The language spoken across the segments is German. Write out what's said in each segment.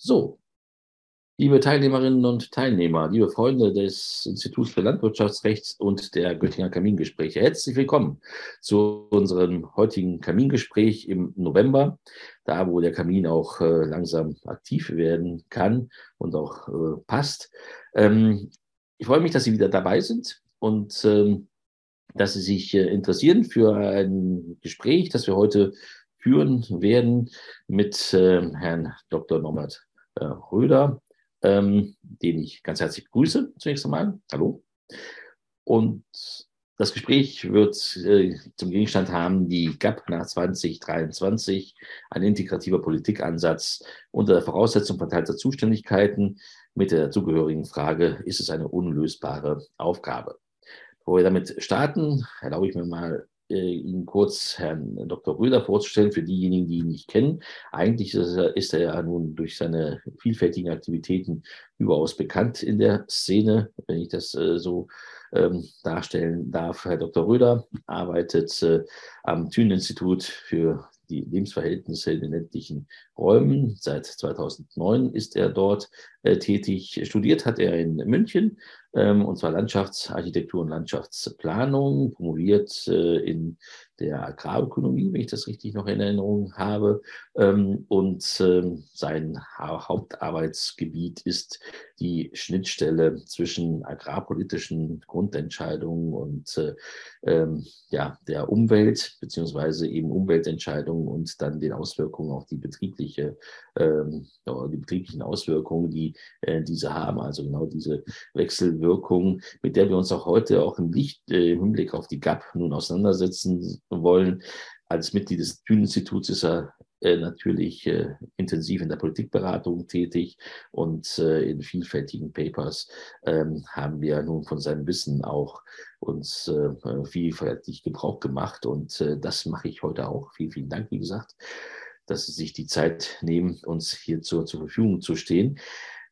So, liebe Teilnehmerinnen und Teilnehmer, liebe Freunde des Instituts für Landwirtschaftsrechts und der Göttinger Kamingespräche, herzlich willkommen zu unserem heutigen Kamingespräch im November, da wo der Kamin auch äh, langsam aktiv werden kann und auch äh, passt. Ähm, ich freue mich, dass Sie wieder dabei sind und ähm, dass Sie sich äh, interessieren für ein Gespräch, das wir heute führen werden mit äh, Herrn Dr. Norbert äh, Röder, ähm, den ich ganz herzlich begrüße zunächst einmal. Hallo. Und das Gespräch wird äh, zum Gegenstand haben, die GAP nach 2023, ein integrativer Politikansatz unter der Voraussetzung verteilter Zuständigkeiten mit der zugehörigen Frage, ist es eine unlösbare Aufgabe? Bevor wir damit starten, erlaube ich mir mal Ihnen kurz Herrn Dr. Röder vorzustellen, für diejenigen, die ihn nicht kennen. Eigentlich ist er, ist er ja nun durch seine vielfältigen Aktivitäten überaus bekannt in der Szene, wenn ich das äh, so ähm, darstellen darf. Herr Dr. Röder arbeitet äh, am Thünen-Institut für die Lebensverhältnisse in den ländlichen Räumen. Seit 2009 ist er dort äh, tätig. Studiert hat er in München, und zwar Landschaftsarchitektur und Landschaftsplanung, promoviert äh, in der Agrarökonomie, wenn ich das richtig noch in Erinnerung habe. Ähm, und ähm, sein Hauptarbeitsgebiet ist die Schnittstelle zwischen agrarpolitischen Grundentscheidungen und äh, ähm, ja, der Umwelt, beziehungsweise eben Umweltentscheidungen und dann den Auswirkungen auf die betriebliche, die betrieblichen Auswirkungen, die äh, diese haben. Also genau diese Wechselwirkung, mit der wir uns auch heute auch im Licht, äh, im Hinblick auf die GAP nun auseinandersetzen wollen. Als Mitglied des Thünen-Instituts ist er äh, natürlich äh, intensiv in der Politikberatung tätig und äh, in vielfältigen Papers ähm, haben wir nun von seinem Wissen auch uns äh, vielfältig Gebrauch gemacht und äh, das mache ich heute auch. Vielen, vielen Dank, wie gesagt, dass Sie sich die Zeit nehmen, uns hierzu zur Verfügung zu stehen.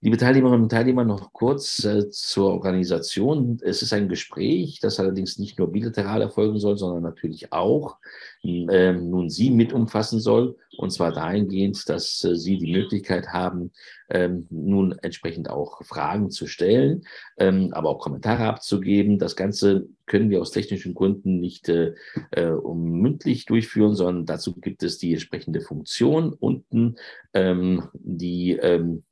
Liebe Teilnehmerinnen und Teilnehmer, noch kurz äh, zur Organisation. Es ist ein Gespräch, das allerdings nicht nur bilateral erfolgen soll, sondern natürlich auch äh, nun Sie mit umfassen soll. Und zwar dahingehend, dass äh, Sie die Möglichkeit haben, ähm, nun entsprechend auch Fragen zu stellen, ähm, aber auch Kommentare abzugeben. Das Ganze können wir aus technischen Gründen nicht äh, äh um mündlich durchführen, sondern dazu gibt es die entsprechende Funktion unten, ähm, die ähm,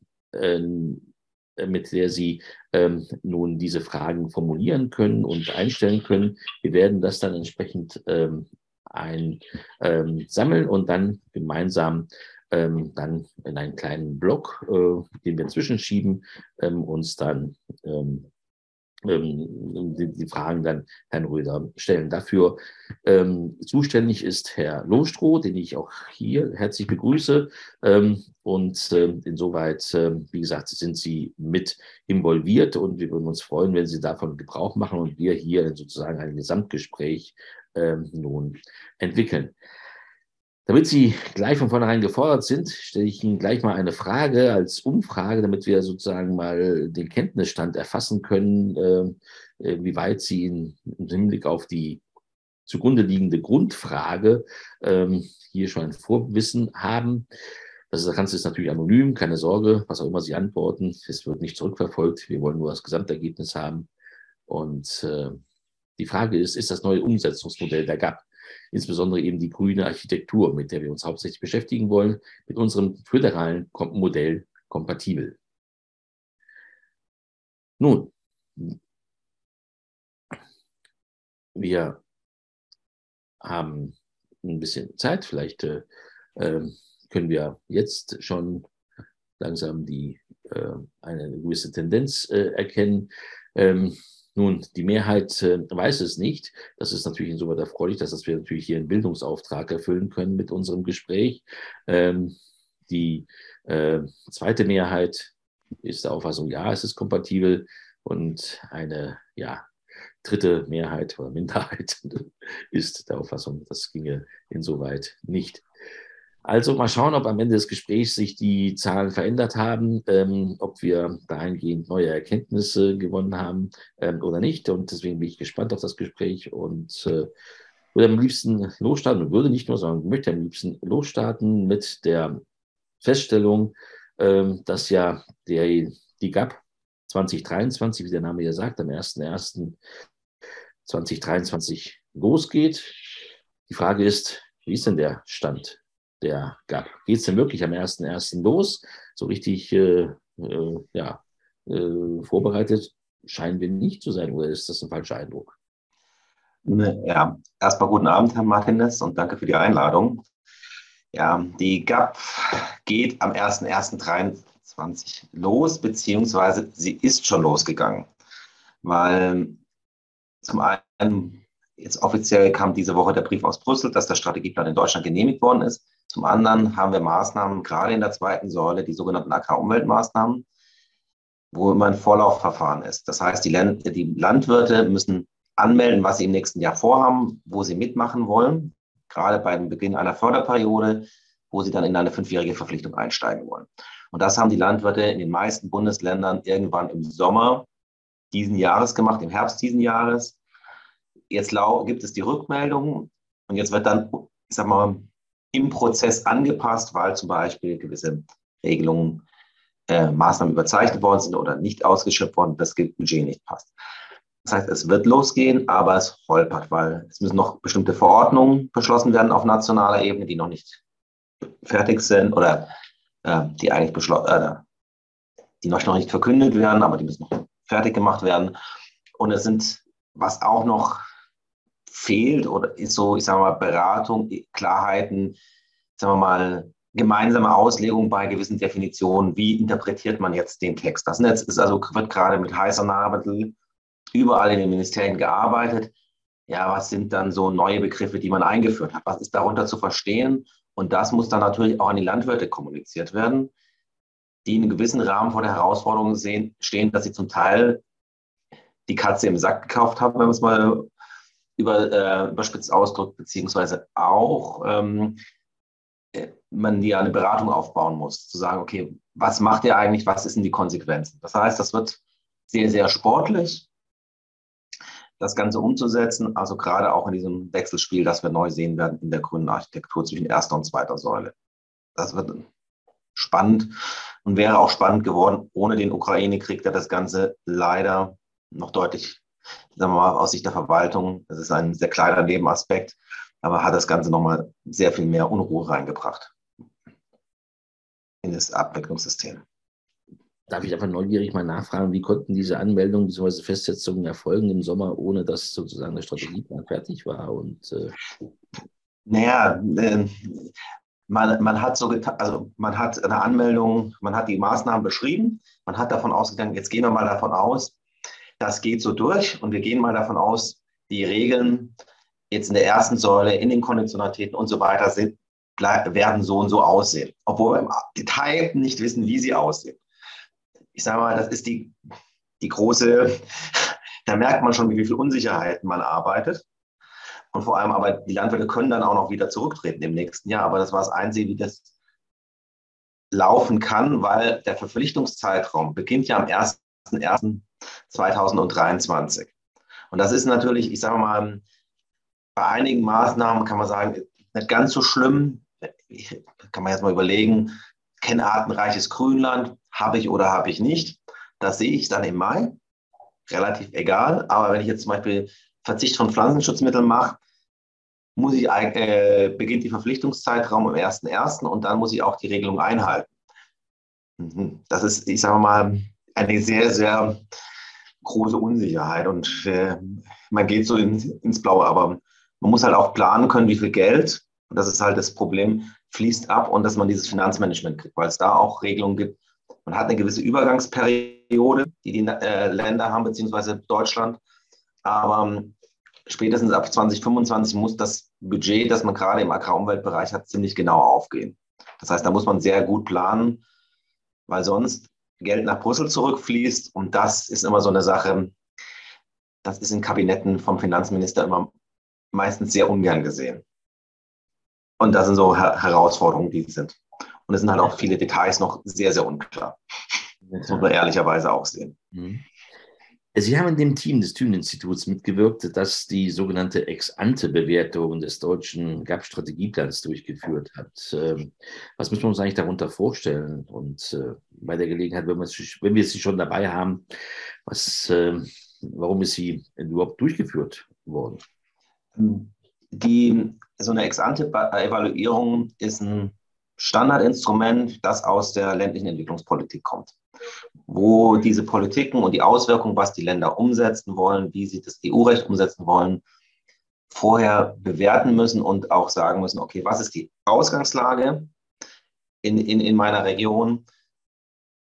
mit der Sie ähm, nun diese Fragen formulieren können und einstellen können. Wir werden das dann entsprechend ähm, einsammeln ähm, und dann gemeinsam ähm, dann in einen kleinen Block, äh, den wir zwischenschieben, ähm, uns dann ähm, die, die, Fragen dann Herrn Röder stellen. Dafür ähm, zuständig ist Herr Lohstroh, den ich auch hier herzlich begrüße. Ähm, und ähm, insoweit, ähm, wie gesagt, sind Sie mit involviert und wir würden uns freuen, wenn Sie davon Gebrauch machen und wir hier sozusagen ein Gesamtgespräch ähm, nun entwickeln. Damit Sie gleich von vornherein gefordert sind, stelle ich Ihnen gleich mal eine Frage als Umfrage, damit wir sozusagen mal den Kenntnisstand erfassen können, äh, äh wie weit Sie in, im Hinblick auf die zugrunde liegende Grundfrage ähm, hier schon ein Vorwissen haben. Das Ganze ist natürlich anonym, keine Sorge, was auch immer Sie antworten. Es wird nicht zurückverfolgt. Wir wollen nur das Gesamtergebnis haben. Und äh, die Frage ist, ist das neue Umsetzungsmodell der GAP insbesondere eben die grüne Architektur, mit der wir uns hauptsächlich beschäftigen wollen, mit unserem föderalen Modell kompatibel. Nun, wir haben ein bisschen Zeit, vielleicht äh, ähm, können wir jetzt schon langsam die, äh, eine gewisse Tendenz äh, erkennen. Ähm, nun, die Mehrheit äh, weiß es nicht. Das ist natürlich insoweit erfreulich, dass wir natürlich hier einen Bildungsauftrag erfüllen können mit unserem Gespräch. Ähm, die äh, zweite Mehrheit ist der Auffassung, ja, es ist kompatibel. Und eine ja, dritte Mehrheit oder Minderheit ist der Auffassung, das ginge insoweit nicht. Also mal schauen, ob am Ende des Gesprächs sich die Zahlen verändert haben, ähm, ob wir dahingehend neue Erkenntnisse gewonnen haben ähm, oder nicht. Und deswegen bin ich gespannt auf das Gespräch und äh, würde am liebsten losstarten, würde nicht nur, sondern möchte am liebsten losstarten mit der Feststellung, ähm, dass ja der, die GAP 2023, wie der Name ja sagt, am 01.01.2023 losgeht. Die Frage ist, wie ist denn der Stand der GAP? Geht es denn wirklich am 1.01. los? So richtig äh, äh, ja, äh, vorbereitet scheinen wir nicht zu sein, oder ist das ein falscher Eindruck? Ne, ja, erstmal guten Abend, Herr Martinez, und danke für die Einladung. Ja, die GAP geht am 01.01.2023 los, beziehungsweise sie ist schon losgegangen, weil zum einen jetzt offiziell kam diese Woche der Brief aus Brüssel, dass der Strategieplan in Deutschland genehmigt worden ist. Zum anderen haben wir Maßnahmen, gerade in der zweiten Säule, die sogenannten Agrarumweltmaßnahmen, wo immer ein Vorlaufverfahren ist. Das heißt, die, Land die Landwirte müssen anmelden, was sie im nächsten Jahr vorhaben, wo sie mitmachen wollen gerade beim Beginn einer Förderperiode, wo sie dann in eine fünfjährige Verpflichtung einsteigen wollen. Und das haben die Landwirte in den meisten Bundesländern irgendwann im Sommer diesen Jahres gemacht, im Herbst diesen Jahres. Jetzt gibt es die Rückmeldungen und jetzt wird dann, ich sag mal, im Prozess angepasst, weil zum Beispiel gewisse Regelungen, äh, Maßnahmen überzeichnet worden sind oder nicht ausgeschöpft worden, das Budget nicht passt. Das heißt, es wird losgehen, aber es holpert, weil es müssen noch bestimmte Verordnungen beschlossen werden auf nationaler Ebene, die noch nicht fertig sind oder äh, die eigentlich beschlossen, äh, die noch nicht verkündet werden, aber die müssen noch fertig gemacht werden. Und es sind, was auch noch fehlt, oder ist so, ich sage mal, Beratung, Klarheiten, sagen wir mal, gemeinsame Auslegung bei gewissen Definitionen. Wie interpretiert man jetzt den Text? Das Netz ist also, wird gerade mit heißer Nadel überall in den Ministerien gearbeitet. Ja, was sind dann so neue Begriffe, die man eingeführt hat? Was ist darunter zu verstehen? Und das muss dann natürlich auch an die Landwirte kommuniziert werden, die in einem gewissen Rahmen vor der Herausforderung sehen, stehen, dass sie zum Teil die Katze im Sack gekauft haben, wenn man es mal über, äh, überspitzt ausdrückt, beziehungsweise auch ähm, äh, man ja eine Beratung aufbauen muss, zu sagen, okay, was macht ihr eigentlich, was sind die Konsequenzen? Das heißt, das wird sehr, sehr sportlich das Ganze umzusetzen. Also gerade auch in diesem Wechselspiel, das wir neu sehen werden in der grünen Architektur zwischen erster und zweiter Säule. Das wird spannend und wäre auch spannend geworden ohne den Ukraine-Krieg, der das Ganze leider noch deutlich, sagen wir mal, aus Sicht der Verwaltung, das ist ein sehr kleiner Nebenaspekt, aber hat das Ganze nochmal sehr viel mehr Unruhe reingebracht in das Abwicklungssystem. Darf ich einfach neugierig mal nachfragen, wie konnten diese Anmeldungen bzw. Festsetzungen erfolgen im Sommer, ohne dass sozusagen der Strategieplan fertig war? Und, äh naja, äh, man, man hat so also man hat eine Anmeldung, man hat die Maßnahmen beschrieben, man hat davon ausgegangen, jetzt gehen wir mal davon aus, das geht so durch und wir gehen mal davon aus, die Regeln jetzt in der ersten Säule, in den Konditionalitäten und so weiter sind, werden so und so aussehen, obwohl wir im Detail nicht wissen, wie sie aussehen ich sage mal, das ist die, die große, da merkt man schon, wie viel Unsicherheiten man arbeitet. Und vor allem aber die Landwirte können dann auch noch wieder zurücktreten im nächsten Jahr. Aber das war das Einzige, wie das laufen kann, weil der Verpflichtungszeitraum beginnt ja am 1.1.2023. Und das ist natürlich, ich sage mal, bei einigen Maßnahmen kann man sagen, nicht ganz so schlimm. Ich, kann man jetzt mal überlegen, kenne artenreiches Grünland, habe ich oder habe ich nicht. Das sehe ich dann im Mai. Relativ egal. Aber wenn ich jetzt zum Beispiel Verzicht von Pflanzenschutzmitteln mache, muss ich, äh, beginnt die Verpflichtungszeitraum am 1.1. und dann muss ich auch die Regelung einhalten. Mhm. Das ist, ich sage mal, eine sehr, sehr große Unsicherheit und äh, man geht so in, ins Blaue, aber man muss halt auch planen können, wie viel Geld, und das ist halt das Problem, fließt ab und dass man dieses Finanzmanagement kriegt, weil es da auch Regelungen gibt. Man hat eine gewisse Übergangsperiode, die die äh, Länder haben, beziehungsweise Deutschland. Aber ähm, spätestens ab 2025 muss das Budget, das man gerade im Agrarumweltbereich hat, ziemlich genau aufgehen. Das heißt, da muss man sehr gut planen, weil sonst Geld nach Brüssel zurückfließt. Und das ist immer so eine Sache, das ist in Kabinetten vom Finanzminister immer meistens sehr ungern gesehen. Und das sind so Her Herausforderungen, die sind. Und es sind halt auch viele Details noch sehr, sehr unklar. Das muss man ehrlicherweise auch sehen. Mhm. Sie haben in dem Team des Thünen-Instituts mitgewirkt, das die sogenannte Ex-ante-Bewertung des deutschen GAP-Strategieplans durchgeführt hat. Ähm, was müssen wir uns eigentlich darunter vorstellen? Und äh, bei der Gelegenheit, wenn wir, wenn wir sie schon dabei haben, was, ähm, warum ist sie überhaupt durchgeführt worden? Die, so eine Ex-ante-Evaluierung ist ein Standardinstrument, das aus der ländlichen Entwicklungspolitik kommt wo diese Politiken und die Auswirkungen, was die Länder umsetzen wollen, wie sie das EU-Recht umsetzen wollen, vorher bewerten müssen und auch sagen müssen, okay, was ist die Ausgangslage in, in, in meiner Region?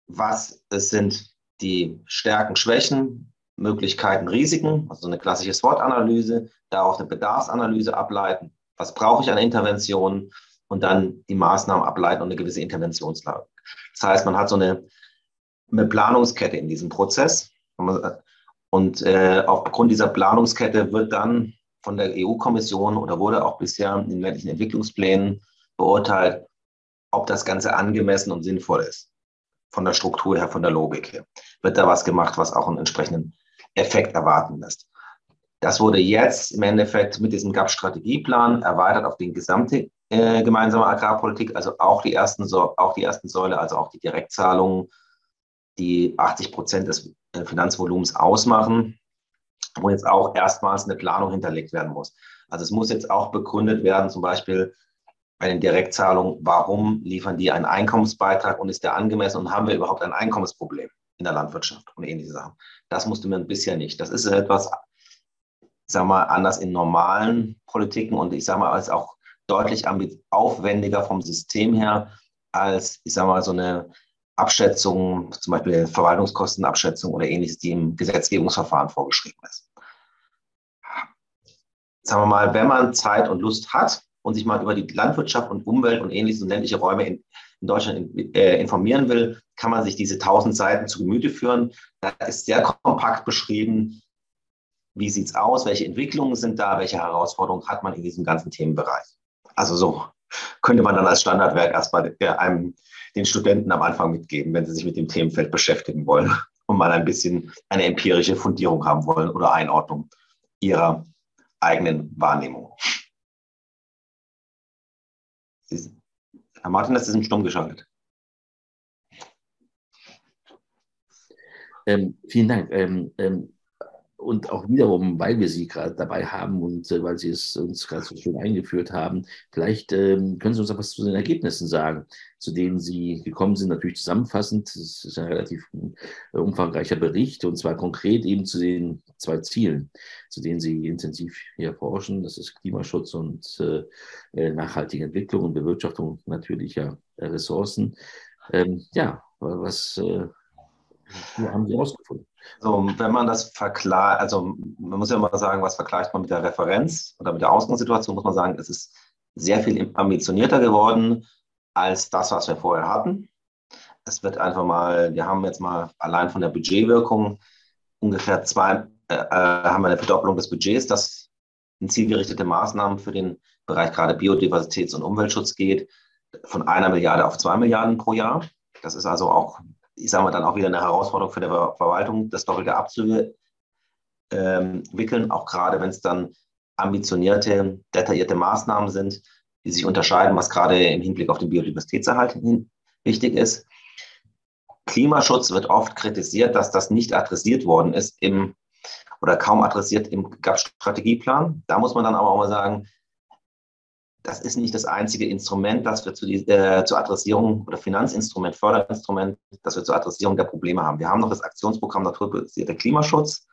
Was sind die Stärken, Schwächen, Möglichkeiten, Risiken? Also eine klassische SWOT-Analyse, darauf eine Bedarfsanalyse ableiten. Was brauche ich an Interventionen? Und dann die Maßnahmen ableiten und eine gewisse Interventionslage. Das heißt, man hat so eine eine Planungskette in diesem Prozess. Und äh, aufgrund dieser Planungskette wird dann von der EU-Kommission oder wurde auch bisher in den ländlichen Entwicklungsplänen beurteilt, ob das Ganze angemessen und sinnvoll ist. Von der Struktur her, von der Logik her. Wird da was gemacht, was auch einen entsprechenden Effekt erwarten lässt. Das wurde jetzt im Endeffekt mit diesem GAP-Strategieplan erweitert auf die gesamte äh, gemeinsame Agrarpolitik, also auch die, ersten, auch die ersten Säule, also auch die Direktzahlungen die 80 Prozent des äh, Finanzvolumens ausmachen, wo jetzt auch erstmals eine Planung hinterlegt werden muss. Also es muss jetzt auch begründet werden, zum Beispiel bei den Direktzahlungen, warum liefern die einen Einkommensbeitrag und ist der angemessen und haben wir überhaupt ein Einkommensproblem in der Landwirtschaft und ähnliche Sachen. Das musste man bisher nicht. Das ist etwas, sage mal, anders in normalen Politiken und ich sage mal, als auch deutlich aufwendiger vom System her als, ich sage mal, so eine Abschätzungen, zum Beispiel Verwaltungskostenabschätzung oder ähnliches, die im Gesetzgebungsverfahren vorgeschrieben ist. Sagen wir mal, wenn man Zeit und Lust hat und sich mal über die Landwirtschaft und Umwelt und ähnliches und ländliche Räume in, in Deutschland in, äh, informieren will, kann man sich diese tausend Seiten zu Gemüte führen. Da ist sehr kompakt beschrieben, wie sieht es aus, welche Entwicklungen sind da, welche Herausforderungen hat man in diesem ganzen Themenbereich. Also so könnte man dann als Standardwerk erstmal einem den Studenten am Anfang mitgeben, wenn sie sich mit dem Themenfeld beschäftigen wollen und mal ein bisschen eine empirische Fundierung haben wollen oder Einordnung ihrer eigenen Wahrnehmung. Herr Martin, das ist im Stumm geschaltet. Ähm, vielen Dank. Ähm, ähm, und auch wiederum, weil wir Sie gerade dabei haben und äh, weil Sie es uns gerade so schön eingeführt haben, vielleicht ähm, können Sie uns auch was zu den Ergebnissen sagen, zu denen Sie gekommen sind, natürlich zusammenfassend. Das ist ein relativ äh, umfangreicher Bericht und zwar konkret eben zu den zwei Zielen, zu denen Sie intensiv hier forschen. Das ist Klimaschutz und äh, äh nachhaltige Entwicklung und Bewirtschaftung natürlicher äh, Ressourcen. Ähm, ja, was äh, haben Sie herausgefunden? So, wenn man das vergleicht, also man muss ja immer sagen, was vergleicht man mit der Referenz oder mit der Ausgangssituation, muss man sagen, es ist sehr viel ambitionierter geworden als das, was wir vorher hatten. Es wird einfach mal, wir haben jetzt mal allein von der Budgetwirkung ungefähr zwei, äh, äh haben wir eine Verdopplung des Budgets, das in zielgerichtete Maßnahmen für den Bereich gerade Biodiversitäts- und Umweltschutz geht, von einer Milliarde auf zwei Milliarden pro Jahr. Das ist also auch ich sage mal, dann auch wieder eine Herausforderung für die Verwaltung, das Doppelte abzuwickeln, ähm, auch gerade wenn es dann ambitionierte, detaillierte Maßnahmen sind, die sich unterscheiden, was gerade im Hinblick auf den Biodiversitätserhalt wichtig ist. Klimaschutz wird oft kritisiert, dass das nicht adressiert worden ist im oder kaum adressiert im GAP-Strategieplan. Da muss man dann aber auch mal sagen, das ist nicht das einzige Instrument, das wir zu die, äh, zur Adressierung oder Finanzinstrument, Förderinstrument, das wir zur Adressierung der Probleme haben. Wir haben noch das Aktionsprogramm Naturbasierter Klimaschutz.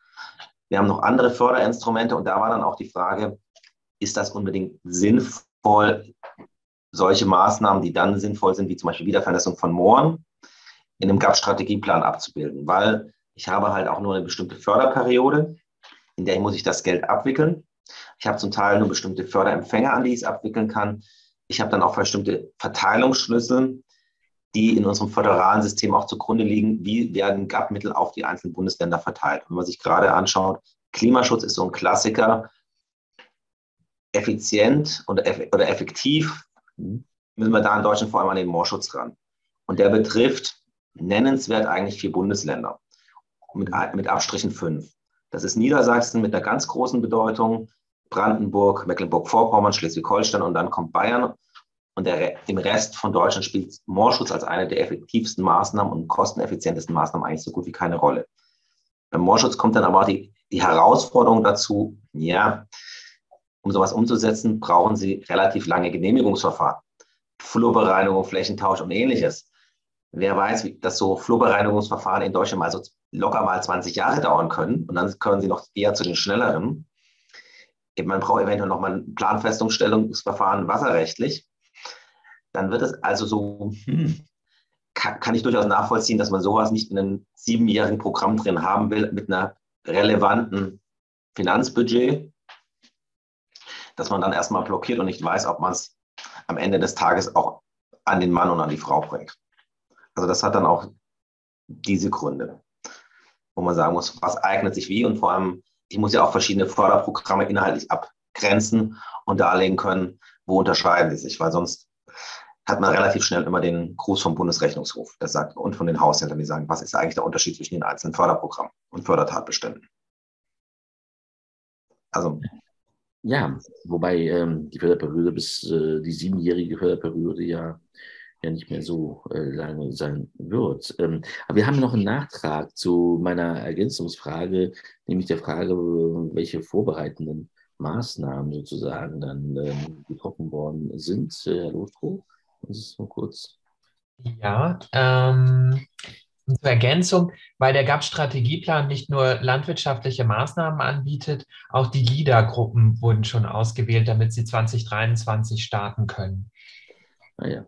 Wir haben noch andere Förderinstrumente und da war dann auch die Frage, ist das unbedingt sinnvoll, solche Maßnahmen, die dann sinnvoll sind, wie zum Beispiel Wiedervernässung von Mooren, in einem GAP-Strategieplan abzubilden, weil ich habe halt auch nur eine bestimmte Förderperiode, in der muss ich das Geld abwickeln ich habe zum Teil nur bestimmte Förderempfänger, an die ich es abwickeln kann. Ich habe dann auch bestimmte Verteilungsschlüssel, die in unserem föderalen System auch zugrunde liegen. Wie werden GAP-Mittel auf die einzelnen Bundesländer verteilt? Wenn man sich gerade anschaut, Klimaschutz ist so ein Klassiker. Effizient oder, effektiv müssen wir da in Deutschland vor allem an den Moorschutz ran. Und der betrifft nennenswert eigentlich vier Bundesländer. mit, mit Abstrichen fünf. Das ist Niedersachsen mit einer ganz großen Bedeutung, Brandenburg, Mecklenburg-Vorpommern, Schleswig-Holstein und dann kommt Bayern. Und der, im Rest von Deutschland spielt Moorschutz als eine der effektivsten Maßnahmen und kosteneffizientesten Maßnahmen eigentlich so gut wie keine Rolle. Beim Moorschutz kommt dann aber auch die, die Herausforderung dazu, ja, um sowas umzusetzen, brauchen Sie relativ lange Genehmigungsverfahren. Flurbereinigung, Flächentausch und ähnliches. Wer weiß, dass so Flurbereinigungsverfahren in Deutschland mal so locker mal 20 Jahre dauern können und dann können Sie noch eher zu den schnelleren. Man braucht eventuell noch mal ein Planfestungsstellungsverfahren wasserrechtlich. Dann wird es also so, hm, kann, kann ich durchaus nachvollziehen, dass man sowas nicht in einem siebenjährigen Programm drin haben will mit einer relevanten Finanzbudget, dass man dann erstmal blockiert und nicht weiß, ob man es am Ende des Tages auch an den Mann und an die Frau bringt. Also das hat dann auch diese Gründe, wo man sagen muss, was eignet sich wie und vor allem, ich muss ja auch verschiedene Förderprogramme inhaltlich abgrenzen und darlegen können, wo unterscheiden die sich, weil sonst hat man relativ schnell immer den Gruß vom Bundesrechnungshof, der sagt, und von den Haushältern, die sagen, was ist eigentlich der Unterschied zwischen den einzelnen Förderprogrammen und Fördertatbeständen? Also. Ja, wobei ähm, die Förderperiode bis äh, die siebenjährige Förderperiode ja, ja nicht mehr so äh, lange sein wird. Ähm, aber wir haben noch einen Nachtrag zu meiner Ergänzungsfrage, nämlich der Frage, welche vorbereitenden Maßnahmen sozusagen dann ähm, getroffen worden sind, äh, Herr Lothro. Das ist nur kurz. Ja, ähm, zur Ergänzung, weil der GAP-Strategieplan nicht nur landwirtschaftliche Maßnahmen anbietet, auch die LIDA-Gruppen wurden schon ausgewählt, damit sie 2023 starten können. Ah, ja.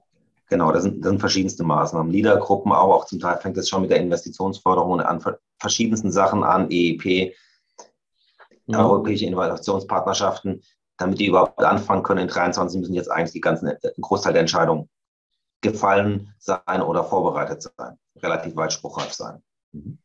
Genau, das sind, das sind verschiedenste Maßnahmen. LIDA-Gruppen, aber auch zum Teil fängt es schon mit der Investitionsförderung an verschiedensten Sachen an, EEP, ja. europäische Innovationspartnerschaften damit die überhaupt anfangen können in 23, müssen jetzt eigentlich die ganzen, ein Großteil der Entscheidungen gefallen sein oder vorbereitet sein, relativ weit spruchreif sein. Mhm.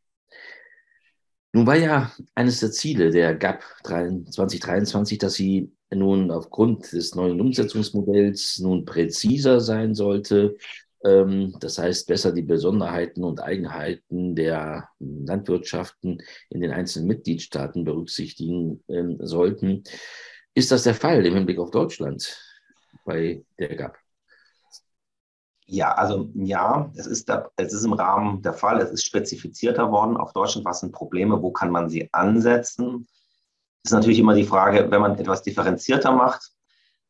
Nun war ja eines der Ziele der GAP 2023, dass sie nun aufgrund des neuen Umsetzungsmodells nun präziser sein sollte. Ähm, das heißt, besser die Besonderheiten und Eigenheiten der Landwirtschaften in den einzelnen Mitgliedstaaten berücksichtigen ähm, sollten. Ist das der Fall im Hinblick auf Deutschland bei der GAP? Ja, also ja, es ist, da, es ist im Rahmen der Fall, es ist spezifizierter worden auf Deutschland, was sind Probleme, wo kann man sie ansetzen. Ist natürlich immer die Frage, wenn man etwas differenzierter macht,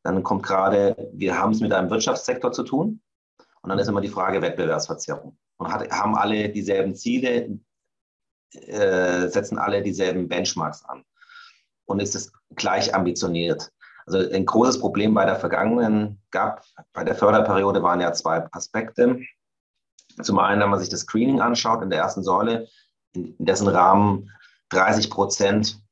dann kommt gerade, wir haben es mit einem Wirtschaftssektor zu tun und dann ist immer die Frage Wettbewerbsverzerrung. Und hat, haben alle dieselben Ziele, äh, setzen alle dieselben Benchmarks an und ist es gleich ambitioniert. Also ein großes Problem bei der vergangenen gab, bei der Förderperiode waren ja zwei Aspekte. Zum einen, wenn man sich das Screening anschaut in der ersten Säule, in dessen Rahmen 30 Prozent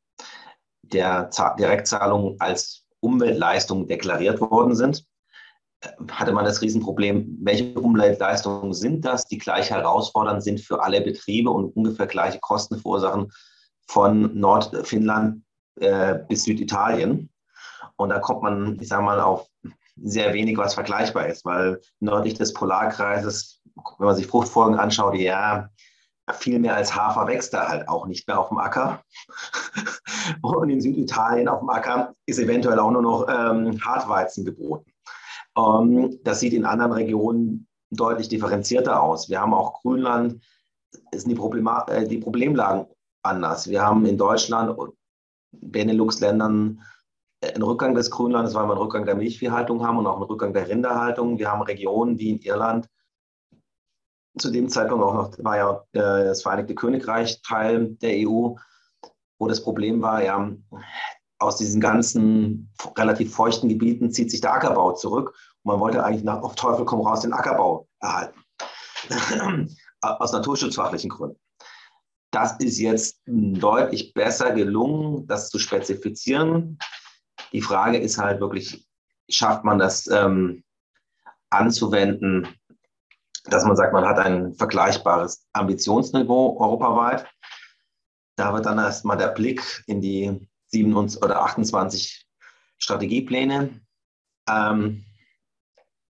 der Direktzahlungen als Umweltleistungen deklariert worden sind, hatte man das Riesenproblem, welche Umweltleistungen sind das, die gleich herausfordernd sind für alle Betriebe und ungefähr gleiche Kosten verursachen von Nordfinnland äh, bis Süditalien. Und da kommt man, ich sage mal, auf sehr wenig, was vergleichbar ist, weil nördlich des Polarkreises, wenn man sich Fruchtfolgen anschaut, ja, viel mehr als Hafer wächst da halt auch nicht mehr auf dem Acker. Und in Süditalien auf dem Acker ist eventuell auch nur noch ähm, Hartweizen geboten. Ähm, das sieht in anderen Regionen deutlich differenzierter aus. Wir haben auch Grünland, ist die, Problema äh, die Problemlagen anders. Wir haben in Deutschland Benelux-Ländern einen Rückgang des Grünlandes, weil wir einen Rückgang der Milchviehhaltung haben und auch einen Rückgang der Rinderhaltung. Wir haben Regionen wie in Irland, zu dem Zeitpunkt auch noch war ja äh, das Vereinigte Königreich Teil der EU, wo das Problem war, ja, aus diesen ganzen relativ feuchten Gebieten zieht sich der Ackerbau zurück und man wollte eigentlich nach, auf Teufel komm raus den Ackerbau erhalten. aus naturschutzfachlichen Gründen. Das ist jetzt deutlich besser gelungen, das zu spezifizieren. Die Frage ist halt wirklich, schafft man das ähm, anzuwenden, dass man sagt, man hat ein vergleichbares Ambitionsniveau europaweit. Da wird dann erstmal der Blick in die 27 oder 28 Strategiepläne ähm,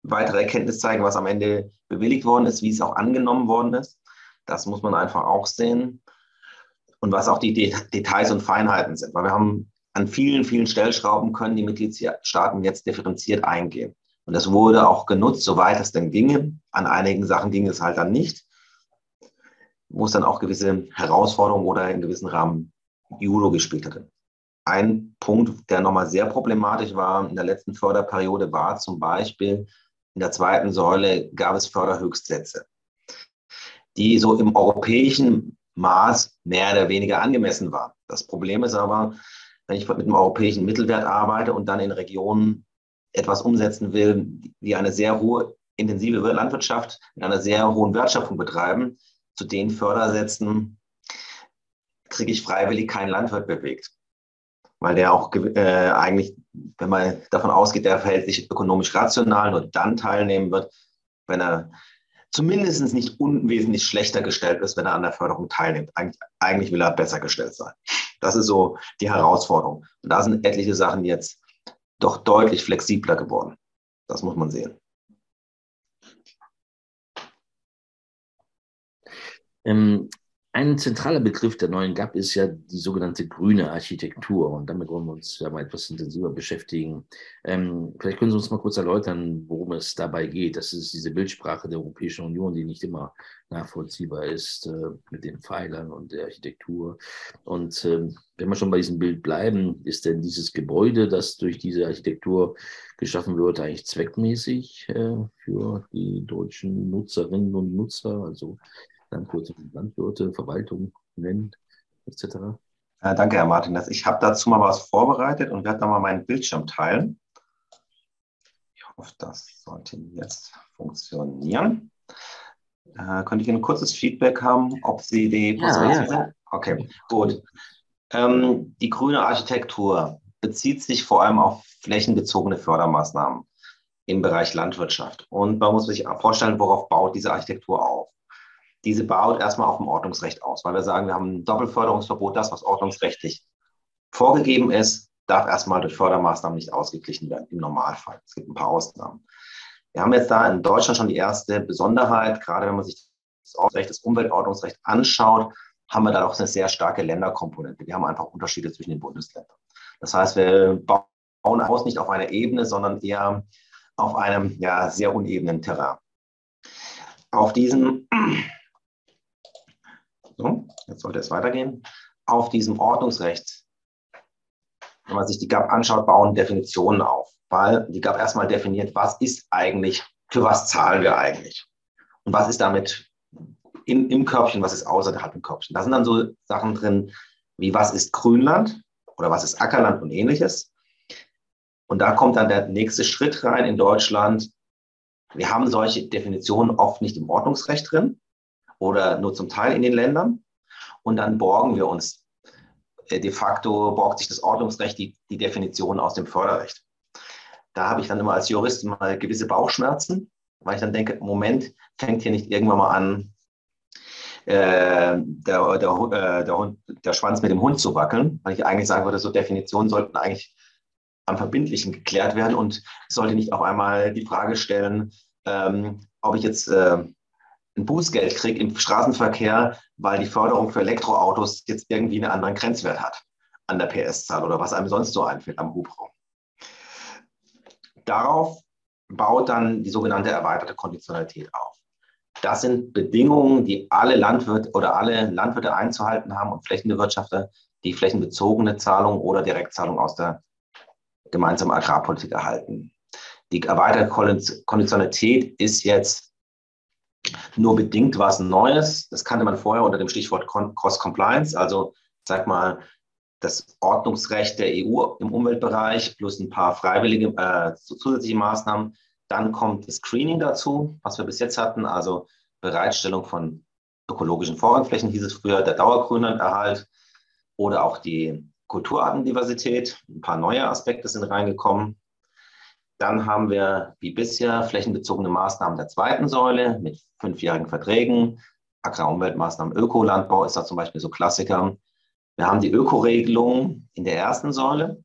weitere Erkenntnis zeigen, was am Ende bewilligt worden ist, wie es auch angenommen worden ist. Das muss man einfach auch sehen. und was auch die Details und Feinheiten sind. Weil wir haben an vielen, vielen Stellschrauben können die Mitgliedstaaten jetzt differenziert eingehen. Und das wurde auch genutzt, soweit es denn ginge. An einigen Sachen ging es halt dann nicht, wo es dann auch gewisse Herausforderungen oder in gewissen Rahmen Judo gespielt hatte. Ein Punkt, der nochmal sehr problematisch war in der letzten Förderperiode, war zum Beispiel in der zweiten Säule gab es Förderhöchstsätze, die so im europäischen Maß mehr oder weniger angemessen waren. Das Problem ist aber, wenn ich mit einem europäischen Mittelwert arbeite und dann in Regionen etwas umsetzen will, die eine sehr hohe, intensive Landwirtschaft mit einer sehr hohen Wertschöpfung betreiben, zu den Fördersätzen kriege ich freiwillig keinen Landwirt bewegt. Weil der auch äh, eigentlich, wenn man davon ausgeht, der verhält sich ökonomisch rational, nur dann teilnehmen wird, wenn er zumindest nicht unwesentlich schlechter gestellt ist, wenn er an der Förderung teilnimmt. Eig eigentlich will er besser gestellt sein. Das ist so die Herausforderung. Und da sind etliche Sachen jetzt doch deutlich flexibler geworden. Das muss man sehen. Ähm, ein zentraler Begriff der neuen GAP ist ja die sogenannte grüne Architektur. Und damit wollen wir uns ja mal etwas intensiver beschäftigen. Ähm, vielleicht können Sie uns mal kurz erläutern, worum es dabei geht. Das ist diese Bildsprache der Europäischen Union, die nicht immer nachvollziehbar ist äh, mit den Pfeilern und der Architektur. Und äh, wenn wir schon bei diesem Bild bleiben, ist denn dieses Gebäude, das durch diese Architektur geschaffen wird, eigentlich zweckmäßig äh, für die deutschen Nutzerinnen und Nutzer? Also Landwirte und Landwirte, Verwaltung nennen, etc. Ja, danke, Herr Martin. Ich habe dazu mal was vorbereitet und werde da mal meinen Bildschirm teilen. Ich hoffe, das sollte jetzt funktionieren. Äh, könnte ich ein kurzes Feedback haben, ob Sie die Präsentation ja, ja. Okay, gut. Ähm, die grüne Architektur bezieht sich vor allem auf flächenbezogene Fördermaßnahmen im Bereich Landwirtschaft. Und man muss sich vorstellen, worauf baut diese Architektur auf diese baut erstmal auf dem Ordnungsrecht aus, weil wir sagen, wir haben ein Doppelförderungsverbot, das, was ordnungsrechtlich vorgegeben ist, darf erstmal durch Fördermaßnahmen nicht ausgeglichen werden, im Normalfall. Es gibt ein paar Ausnahmen. Wir haben jetzt da in Deutschland schon die erste Besonderheit, gerade wenn man sich das Ordnungsrecht, das Umweltordnungsrecht anschaut, haben wir da auch eine sehr starke Länderkomponente. Wir haben einfach Unterschiede zwischen den Bundesländern. Das heißt, wir bauen aus nicht auf einer Ebene, sondern eher auf einem ja, sehr unebenen Terrain. Auf diesem so, jetzt sollte es weitergehen. Auf diesem Ordnungsrecht, wenn man sich die GAP anschaut, bauen Definitionen auf, weil die GAP erstmal definiert, was ist eigentlich, für was zahlen wir eigentlich und was ist damit in, im Körbchen, was ist außerhalb im Körbchen. Da sind dann so Sachen drin, wie was ist Grünland oder was ist Ackerland und ähnliches. Und da kommt dann der nächste Schritt rein in Deutschland. Wir haben solche Definitionen oft nicht im Ordnungsrecht drin oder nur zum Teil in den Ländern. Und dann borgen wir uns. Äh, de facto borgt sich das Ordnungsrecht die, die Definition aus dem Förderrecht. Da habe ich dann immer als Jurist mal gewisse Bauchschmerzen, weil ich dann denke, Moment, fängt hier nicht irgendwann mal an, äh, der, der, äh, der, Hund, der Schwanz mit dem Hund zu wackeln, weil ich eigentlich sagen würde, so Definitionen sollten eigentlich am Verbindlichen geklärt werden und sollte nicht auf einmal die Frage stellen, ähm, ob ich jetzt äh, Bußgeld kriege im Straßenverkehr, weil die Förderung für Elektroautos jetzt irgendwie einen anderen Grenzwert hat an der PS-Zahl oder was einem sonst so einfällt am Hubraum. Darauf baut dann die sogenannte erweiterte Konditionalität auf. Das sind Bedingungen, die alle Landwirte oder alle Landwirte einzuhalten haben und Flächenbewirtschafter, die flächenbezogene Zahlung oder Direktzahlung aus der gemeinsamen Agrarpolitik erhalten. Die erweiterte Konditionalität ist jetzt nur bedingt was Neues. Das kannte man vorher unter dem Stichwort Cross-Compliance, also sag mal, das Ordnungsrecht der EU im Umweltbereich plus ein paar freiwillige äh, zusätzliche Maßnahmen. Dann kommt das Screening dazu, was wir bis jetzt hatten, also Bereitstellung von ökologischen Vorrangflächen, hieß es früher, der Dauergrünlanderhalt oder auch die Kulturartendiversität. Ein paar neue Aspekte sind reingekommen. Dann haben wir wie bisher flächenbezogene Maßnahmen der zweiten Säule mit fünfjährigen Verträgen. Agrarumweltmaßnahmen, Ökolandbau ist da zum Beispiel so Klassiker. Wir haben die Ökoregelung in der ersten Säule.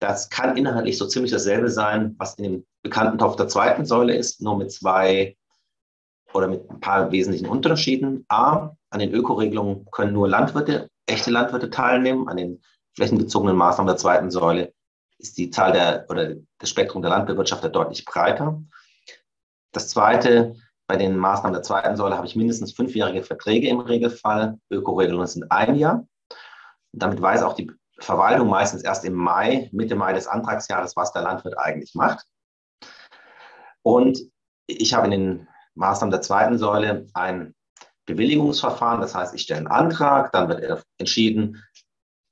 Das kann inhaltlich so ziemlich dasselbe sein, was in dem bekannten Topf der zweiten Säule ist, nur mit zwei oder mit ein paar wesentlichen Unterschieden. A, an den Ökoregelungen können nur Landwirte, echte Landwirte teilnehmen. An den flächenbezogenen Maßnahmen der zweiten Säule ist die Zahl der oder das Spektrum der Landbewirtschafter deutlich breiter. Das zweite, bei den Maßnahmen der zweiten Säule habe ich mindestens fünfjährige Verträge im Regelfall. Ökoregelungen sind ein Jahr. Damit weiß auch die Verwaltung meistens erst im Mai, Mitte Mai des Antragsjahres, was der Landwirt eigentlich macht. Und ich habe in den Maßnahmen der zweiten Säule ein Bewilligungsverfahren. Das heißt, ich stelle einen Antrag, dann wird entschieden,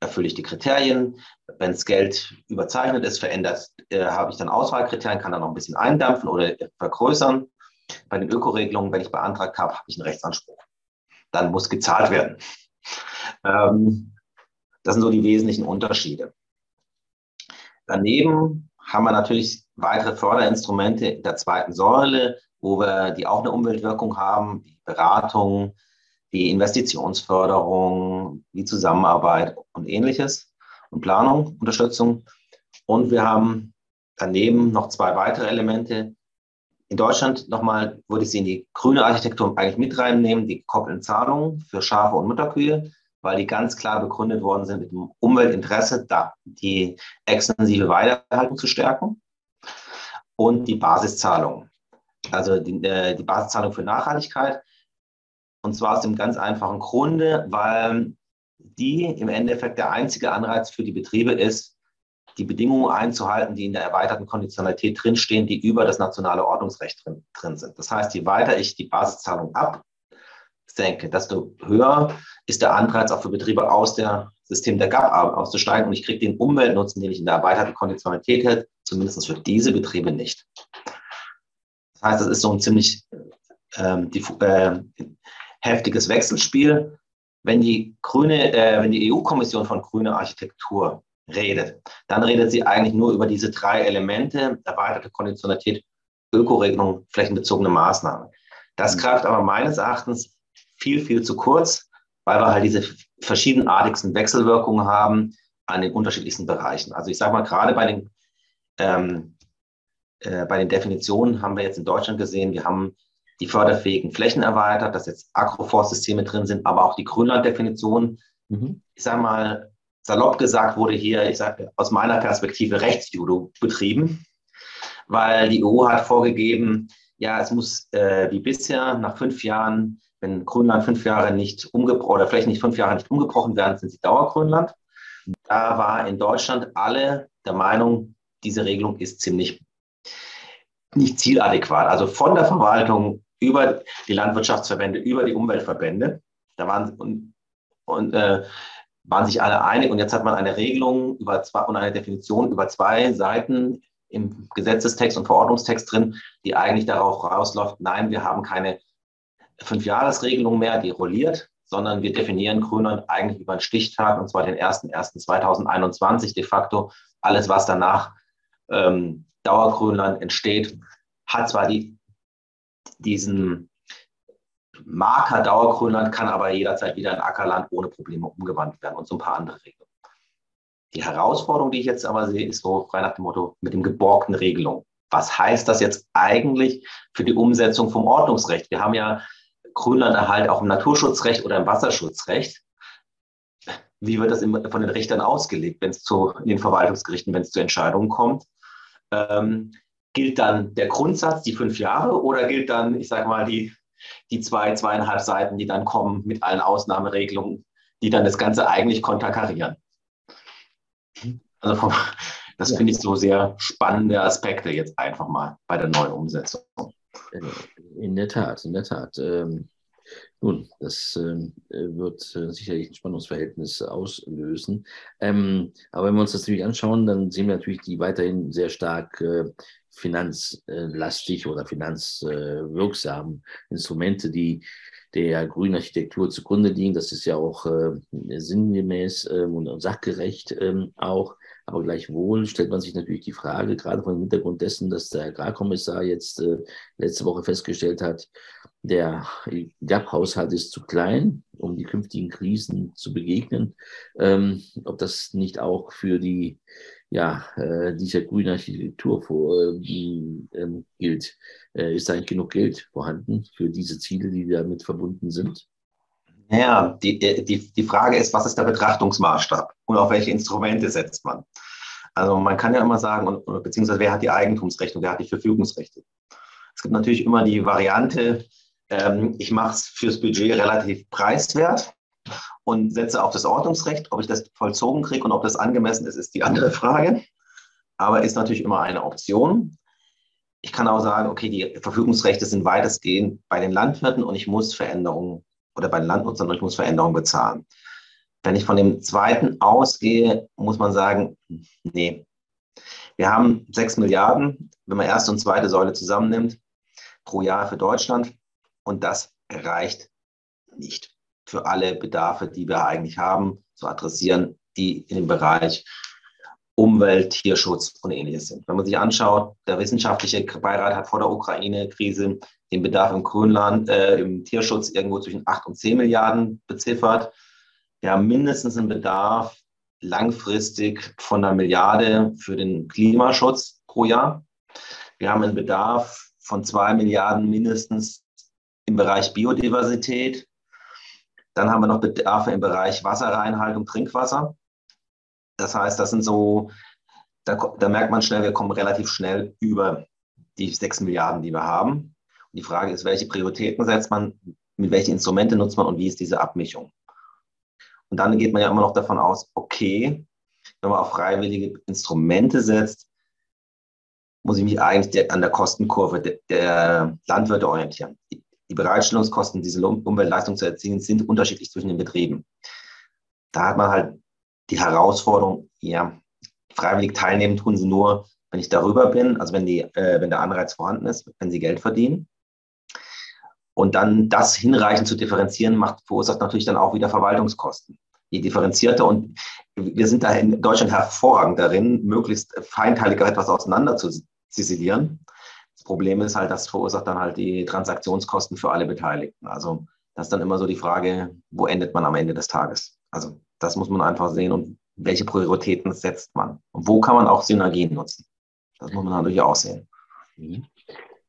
erfülle ich die Kriterien. Wenn das Geld überzeichnet ist, verändert, äh, habe ich dann Auswahlkriterien, kann dann noch ein bisschen eindampfen oder vergrößern. Bei den Ökoregelungen, wenn ich beantragt habe, habe ich einen Rechtsanspruch. Dann muss gezahlt werden. Ähm, das sind so die wesentlichen Unterschiede. Daneben haben wir natürlich weitere Förderinstrumente der zweiten Säule, wo wir, die auch eine Umweltwirkung haben, wie Beratung, wie Investitionsförderung, wie Zusammenarbeit und ähnliches und Planung, Unterstützung. Und wir haben daneben noch zwei weitere Elemente. In Deutschland nochmal würde ich sie in die grüne Architektur eigentlich mit reinnehmen, die gekoppelten Zahlungen für Schafe und Mutterkühe, weil die ganz klar begründet worden sind mit dem Umweltinteresse, da die extensive Weidehaltung zu stärken und die Basiszahlung. Also die, äh, die Basiszahlung für Nachhaltigkeit. Und zwar aus dem ganz einfachen Grunde, weil die im Endeffekt der einzige Anreiz für die Betriebe ist, die Bedingungen einzuhalten, die in der erweiterten Konditionalität drinstehen, die über das nationale Ordnungsrecht drin, drin sind. Das heißt, je weiter ich die Basiszahlung absenke, desto höher ist der Anreiz auch für Betriebe aus dem System der GAP auszusteigen und ich kriege den Umweltnutzen, den ich in der erweiterten Konditionalität hätte, zumindest für diese Betriebe nicht. Das heißt, es ist so ein ziemlich ähm, die, äh, heftiges Wechselspiel. Wenn die grüne, äh, wenn die EU-Kommission von grüner Architektur redet, dann redet sie eigentlich nur über diese drei Elemente, erweiterte Konditionalität, Ökoregelung, flächenbezogene Maßnahmen. Das mhm. greift aber meines Erachtens viel, viel zu kurz, weil wir halt diese verschiedenartigsten Wechselwirkungen haben an den unterschiedlichsten Bereichen. Also ich sage mal, gerade bei den, ähm, äh, bei den Definitionen haben wir jetzt in Deutschland gesehen, wir haben die förderfähigen Flächen erweitert, dass jetzt Agroforstsysteme drin sind, aber auch die Grünlanddefinition. Mhm. Ich sage mal, salopp gesagt wurde hier, ich sage aus meiner Perspektive Rechtsjudo betrieben, weil die EU hat vorgegeben, ja, es muss äh, wie bisher nach fünf Jahren wenn Grönland fünf Jahre nicht umgebrochen oder Flächen nicht fünf Jahre nicht umgebrochen werden, sind sie Dauergrönland. Da war in Deutschland alle der Meinung, diese Regelung ist ziemlich nicht zieladäquat. Also von der Verwaltung über die Landwirtschaftsverbände, über die Umweltverbände. Da waren, und, und äh, waren sich alle einig. Und jetzt hat man eine Regelung über zwei, und eine Definition über zwei Seiten im Gesetzestext und Verordnungstext drin, die eigentlich darauf rausläuft, nein, wir haben keine Fünfjahresregelung mehr, die rolliert, sondern wir definieren Grönland eigentlich über einen Stichtag, und zwar den 01.01.2021 de facto. Alles, was danach ähm, Dauergrönland entsteht, hat zwar die, diesen Marker Dauergrönland, kann aber jederzeit wieder in Ackerland ohne Probleme umgewandelt werden und so ein paar andere Regelungen. Die Herausforderung, die ich jetzt aber sehe, ist so frei nach dem Motto mit dem geborgten Regelung. Was heißt das jetzt eigentlich für die Umsetzung vom Ordnungsrecht? Wir haben ja Grönlanderhalt auch im Naturschutzrecht oder im Wasserschutzrecht. Wie wird das von den Richtern ausgelegt, wenn es zu in den Verwaltungsgerichten, wenn es zu Entscheidungen kommt? Ähm, gilt dann der Grundsatz, die fünf Jahre, oder gilt dann, ich sage mal, die, die zwei, zweieinhalb Seiten, die dann kommen mit allen Ausnahmeregelungen, die dann das Ganze eigentlich konterkarieren? Also vom, das ja. finde ich so sehr spannende Aspekte jetzt einfach mal bei der neuen Umsetzung. Äh, in der Tat, in der Tat. Ähm, nun, das ähm, wird äh, sicherlich ein Spannungsverhältnis auslösen. Ähm, aber wenn wir uns das natürlich anschauen, dann sehen wir natürlich die weiterhin sehr stark äh, finanzlastig oder finanzwirksamen Instrumente, die der grünen Architektur zugrunde liegen. Das ist ja auch sinngemäß und sachgerecht auch. Aber gleichwohl stellt man sich natürlich die Frage, gerade vor dem Hintergrund dessen, dass der Agrarkommissar jetzt äh, letzte Woche festgestellt hat, der GAP-Haushalt ist zu klein, um die künftigen Krisen zu begegnen. Ähm, ob das nicht auch für die ja, äh, dieser grünen Architektur vor, äh, ähm, gilt. Äh, ist da eigentlich genug Geld vorhanden für diese Ziele, die damit verbunden sind? Naja, die, äh, die, die Frage ist, was ist der Betrachtungsmaßstab und auf welche Instrumente setzt man? Also man kann ja immer sagen, beziehungsweise wer hat die Eigentumsrechte und wer hat die Verfügungsrechte? Es gibt natürlich immer die Variante, ähm, ich mache es fürs Budget relativ preiswert und setze auf das Ordnungsrecht. Ob ich das vollzogen kriege und ob das angemessen ist, ist die andere Frage. Aber ist natürlich immer eine Option. Ich kann auch sagen, okay, die Verfügungsrechte sind weitestgehend bei den Landwirten und ich muss Veränderungen oder bei den Landnutzern und ich muss Veränderungen bezahlen. Wenn ich von dem zweiten ausgehe, muss man sagen, nee. Wir haben sechs Milliarden, wenn man erste und zweite Säule zusammennimmt, pro Jahr für Deutschland. Und das reicht nicht für alle Bedarfe, die wir eigentlich haben, zu adressieren, die in dem Bereich Umwelt, Tierschutz und ähnliches sind. Wenn man sich anschaut, der wissenschaftliche Beirat hat vor der Ukraine-Krise den Bedarf im Grünland, äh, im Tierschutz irgendwo zwischen 8 und 10 Milliarden beziffert. Wir haben mindestens einen Bedarf langfristig von einer Milliarde für den Klimaschutz pro Jahr. Wir haben einen Bedarf von zwei Milliarden mindestens im Bereich Biodiversität. Dann haben wir noch Bedarfe im Bereich Wasserreinhaltung, Trinkwasser. Das heißt, das sind so, da, da merkt man schnell, wir kommen relativ schnell über die sechs Milliarden, die wir haben. Und die Frage ist, welche Prioritäten setzt man, mit welchen Instrumente nutzt man und wie ist diese Abmischung? Und dann geht man ja immer noch davon aus, okay, wenn man auf freiwillige Instrumente setzt, muss ich mich eigentlich an der Kostenkurve der, Landwirte orientieren. Bereitstellungskosten, diese Umweltleistung zu erzielen, sind unterschiedlich zwischen den Betrieben. Da hat man halt die Herausforderung, ja, freiwillig teilnehmen tun sie nur, wenn ich darüber bin, also wenn, die, äh, wenn der Anreiz vorhanden ist, wenn sie Geld verdienen. Und dann das hinreichend zu differenzieren, macht, verursacht natürlich dann auch wieder Verwaltungskosten. Je differenzierter und wir sind da in Deutschland hervorragend darin, möglichst feinteiliger etwas auseinander zu ziselieren. Das Problem ist halt, das verursacht dann halt die Transaktionskosten für alle Beteiligten. Also das ist dann immer so die Frage, wo endet man am Ende des Tages? Also das muss man einfach sehen und welche Prioritäten setzt man und wo kann man auch Synergien nutzen. Das muss man natürlich auch sehen. Mhm.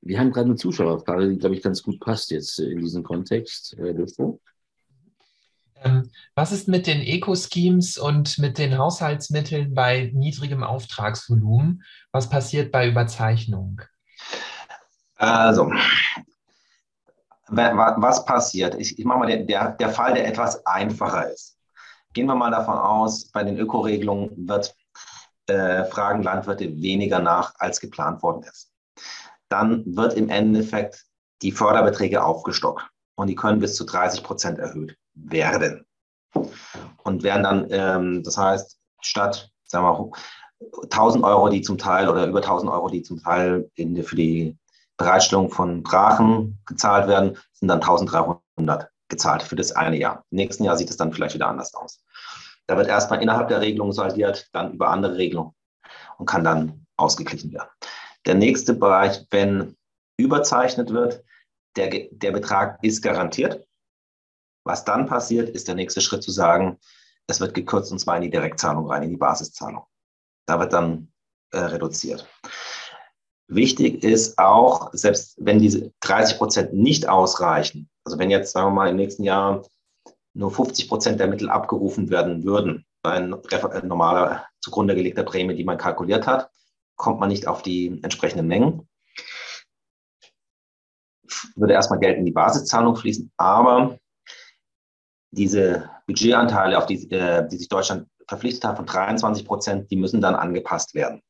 Wir haben gerade eine Zuschauerfrage, die, glaube ich, ganz gut passt jetzt in diesem Kontext. Dürfo. Ähm, was ist mit den Eco-Schemes und mit den Haushaltsmitteln bei niedrigem Auftragsvolumen? Was passiert bei Überzeichnung? Also, was passiert? Ich, ich mache mal den, der, der Fall, der etwas einfacher ist. Gehen wir mal davon aus, bei den Ökoregelungen wird äh, fragen Landwirte weniger nach, als geplant worden ist. Dann wird im Endeffekt die Förderbeträge aufgestockt und die können bis zu 30 Prozent erhöht werden. Und werden dann, ähm, das heißt, statt, sagen wir, 1000 Euro, die zum Teil oder über 1000 Euro, die zum Teil in, für die Bereitstellung von Brachen gezahlt werden, sind dann 1300 gezahlt für das eine Jahr. Im nächsten Jahr sieht es dann vielleicht wieder anders aus. Da wird erstmal innerhalb der Regelung saldiert, dann über andere Regelungen und kann dann ausgeglichen werden. Der nächste Bereich, wenn überzeichnet wird, der, der Betrag ist garantiert. Was dann passiert, ist der nächste Schritt zu sagen, es wird gekürzt und zwar in die Direktzahlung rein, in die Basiszahlung. Da wird dann äh, reduziert. Wichtig ist auch, selbst wenn diese 30 Prozent nicht ausreichen, also wenn jetzt, sagen wir mal, im nächsten Jahr nur 50 Prozent der Mittel abgerufen werden würden, ein, normaler zugrunde gelegter Prämie, die man kalkuliert hat, kommt man nicht auf die entsprechenden Mengen. Würde erstmal Geld in die Basiszahlung fließen, aber diese Budgetanteile, auf die, äh, die sich Deutschland verpflichtet hat, von 23 Prozent, die müssen dann angepasst werden.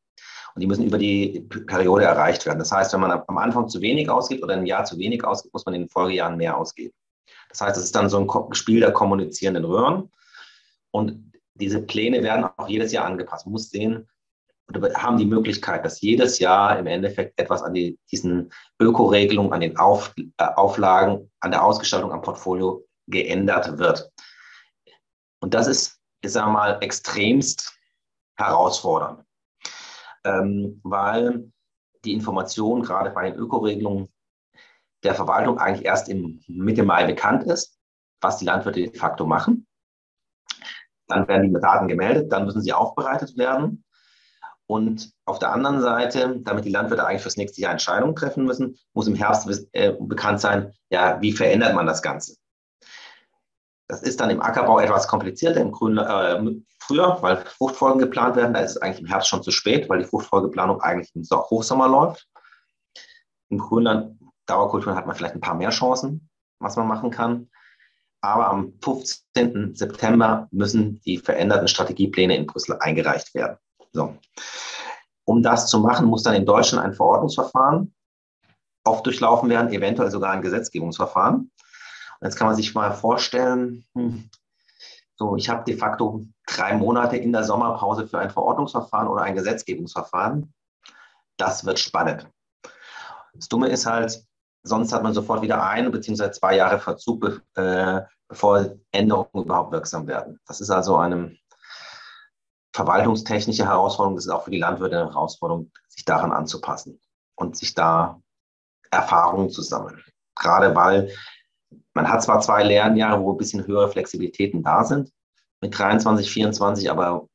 Und die müssen über die Periode erreicht werden. Das heißt, wenn man am Anfang zu wenig ausgibt oder ein Jahr zu wenig ausgibt, muss man in den Folgejahren mehr ausgeben. Das heißt, es ist dann so ein Spiel der kommunizierenden Röhren. Und diese Pläne werden auch jedes Jahr angepasst. Man muss sehen, oder haben die Möglichkeit, dass jedes Jahr im Endeffekt etwas an die, diesen Ökoregelungen, an den Auf, äh, Auflagen, an der Ausgestaltung am Portfolio geändert wird. Und das ist, ich sage mal, extremst herausfordernd, ähm, weil die Information gerade bei den Ökoregelungen der Verwaltung eigentlich erst im Mitte Mai bekannt ist, was die Landwirte de facto machen. Dann werden die Daten gemeldet, dann müssen sie aufbereitet werden. Und auf der anderen Seite, damit die Landwirte eigentlich fürs nächste Jahr Entscheidungen treffen müssen, muss im Herbst äh, bekannt sein, ja, wie verändert man das Ganze. Das ist dann im Ackerbau etwas komplizierter, im Grün, äh, früher, weil Fruchtfolgen geplant werden. Da ist es eigentlich im Herbst schon zu spät, weil die Fruchtfolgeplanung eigentlich im Hochsommer läuft. Im Grünland, Dauerkulturen hat man vielleicht ein paar mehr Chancen, was man machen kann. Aber am 15. September müssen die veränderten Strategiepläne in Brüssel eingereicht werden. So. Um das zu machen, muss dann in Deutschland ein Verordnungsverfahren oft durchlaufen werden, eventuell sogar ein Gesetzgebungsverfahren. Jetzt kann man sich mal vorstellen, hm, so, ich habe de facto drei Monate in der Sommerpause für ein Verordnungsverfahren oder ein Gesetzgebungsverfahren. Das wird spannend. Das Dumme ist halt, sonst hat man sofort wieder ein bzw. zwei Jahre Verzug, äh, bevor Änderungen überhaupt wirksam werden. Das ist also eine verwaltungstechnische Herausforderung. Das ist auch für die Landwirte eine Herausforderung, sich daran anzupassen und sich da Erfahrungen zu sammeln. Gerade weil man hat zwar zwei Lernjahre, wo ein bisschen höhere Flexibilitäten da sind, mit 23, 24, aber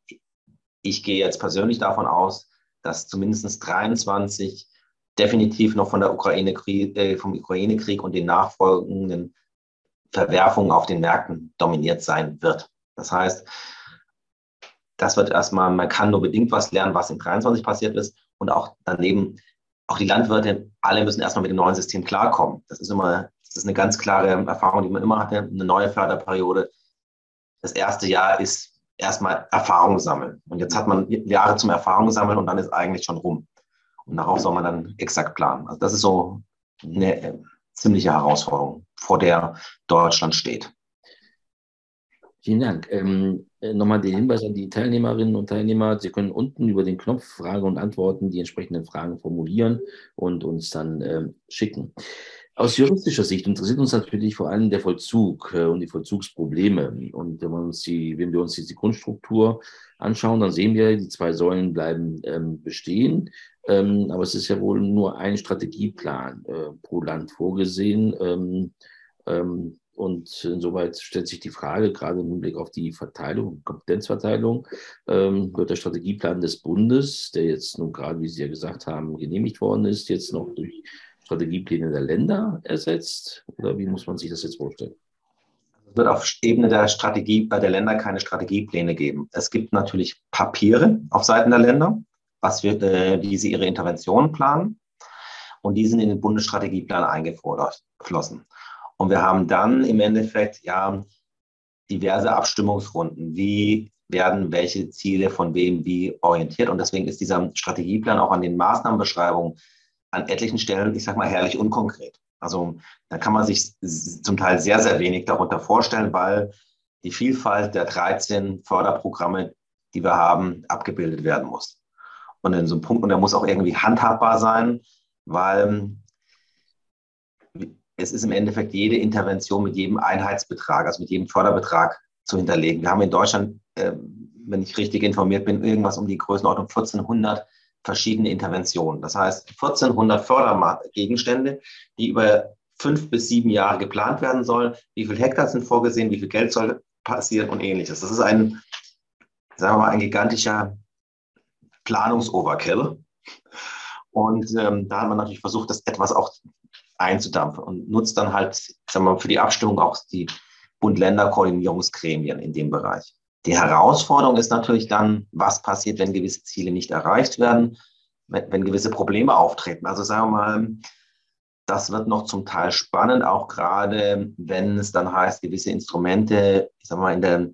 ich gehe jetzt persönlich davon aus, dass zumindest 23 definitiv noch von der Ukraine äh, vom Ukraine-Krieg und den nachfolgenden Verwerfungen auf den Märkten dominiert sein wird. Das heißt, das wird erstmal, man kann nur bedingt was lernen, was in 23 passiert ist und auch daneben, auch die Landwirte, alle müssen erstmal mit dem neuen System klarkommen. Das ist immer, das ist eine ganz klare Erfahrung, die man immer hatte, eine neue Förderperiode. Das erste Jahr ist erstmal Erfahrung sammeln. Und jetzt hat man Jahre zum Erfahrung sammeln und dann ist eigentlich schon rum. Und darauf soll man dann exakt planen. Also das ist so eine äh, ziemliche Herausforderung, vor der Deutschland steht. Vielen Dank. Ähm, äh, nochmal den Hinweis an die Teilnehmerinnen und Teilnehmer. Sie können unten über den Knopf Frage und Antworten die entsprechenden Fragen formulieren und uns dann ähm, schicken. Aus juristischer Sicht interessiert uns natürlich vor allem der Vollzug äh, und die Vollzugsprobleme. Und wenn wir uns die, wenn wir uns die Grundstruktur anschauen, dann sehen wir, die zwei Säulen bleiben ähm, bestehen. Ähm, aber es ist ja wohl nur ein Strategieplan äh, pro Land vorgesehen. Ähm, ähm, und insoweit stellt sich die Frage, gerade im Hinblick auf die Verteilung, Kompetenzverteilung, ähm, wird der Strategieplan des Bundes, der jetzt nun gerade, wie Sie ja gesagt haben, genehmigt worden ist, jetzt noch durch Strategiepläne der Länder ersetzt? Oder wie muss man sich das jetzt vorstellen? Es wird auf Ebene der Strategie bei der Länder keine Strategiepläne geben. Es gibt natürlich Papiere auf Seiten der Länder, was wird, äh, wie sie ihre Interventionen planen. Und die sind in den Bundesstrategieplan eingeflossen. Und wir haben dann im Endeffekt ja diverse Abstimmungsrunden. Wie werden welche Ziele von wem wie orientiert? Und deswegen ist dieser Strategieplan auch an den Maßnahmenbeschreibungen an etlichen Stellen, ich sage mal, herrlich unkonkret. Also da kann man sich zum Teil sehr, sehr wenig darunter vorstellen, weil die Vielfalt der 13 Förderprogramme, die wir haben, abgebildet werden muss. Und in so einem Punkt, und der muss auch irgendwie handhabbar sein, weil es ist im Endeffekt jede Intervention mit jedem Einheitsbetrag, also mit jedem Förderbetrag zu hinterlegen. Wir haben in Deutschland, äh, wenn ich richtig informiert bin, irgendwas um die Größenordnung 1400 verschiedene Interventionen. Das heißt 1400 Fördergegenstände, die über fünf bis sieben Jahre geplant werden sollen. Wie viel Hektar sind vorgesehen, wie viel Geld soll passieren und ähnliches. Das ist ein, sagen wir mal, ein gigantischer Planungsoverkill. Und ähm, da hat man natürlich versucht, das etwas auch einzudampfen und nutzt dann halt, sagen wir mal, für die Abstimmung auch die Bund-Länder-Koordinierungsgremien in dem Bereich. Die Herausforderung ist natürlich dann, was passiert, wenn gewisse Ziele nicht erreicht werden, wenn, wenn gewisse Probleme auftreten. Also sagen wir mal, das wird noch zum Teil spannend, auch gerade wenn es dann heißt, gewisse Instrumente, ich sage mal, in der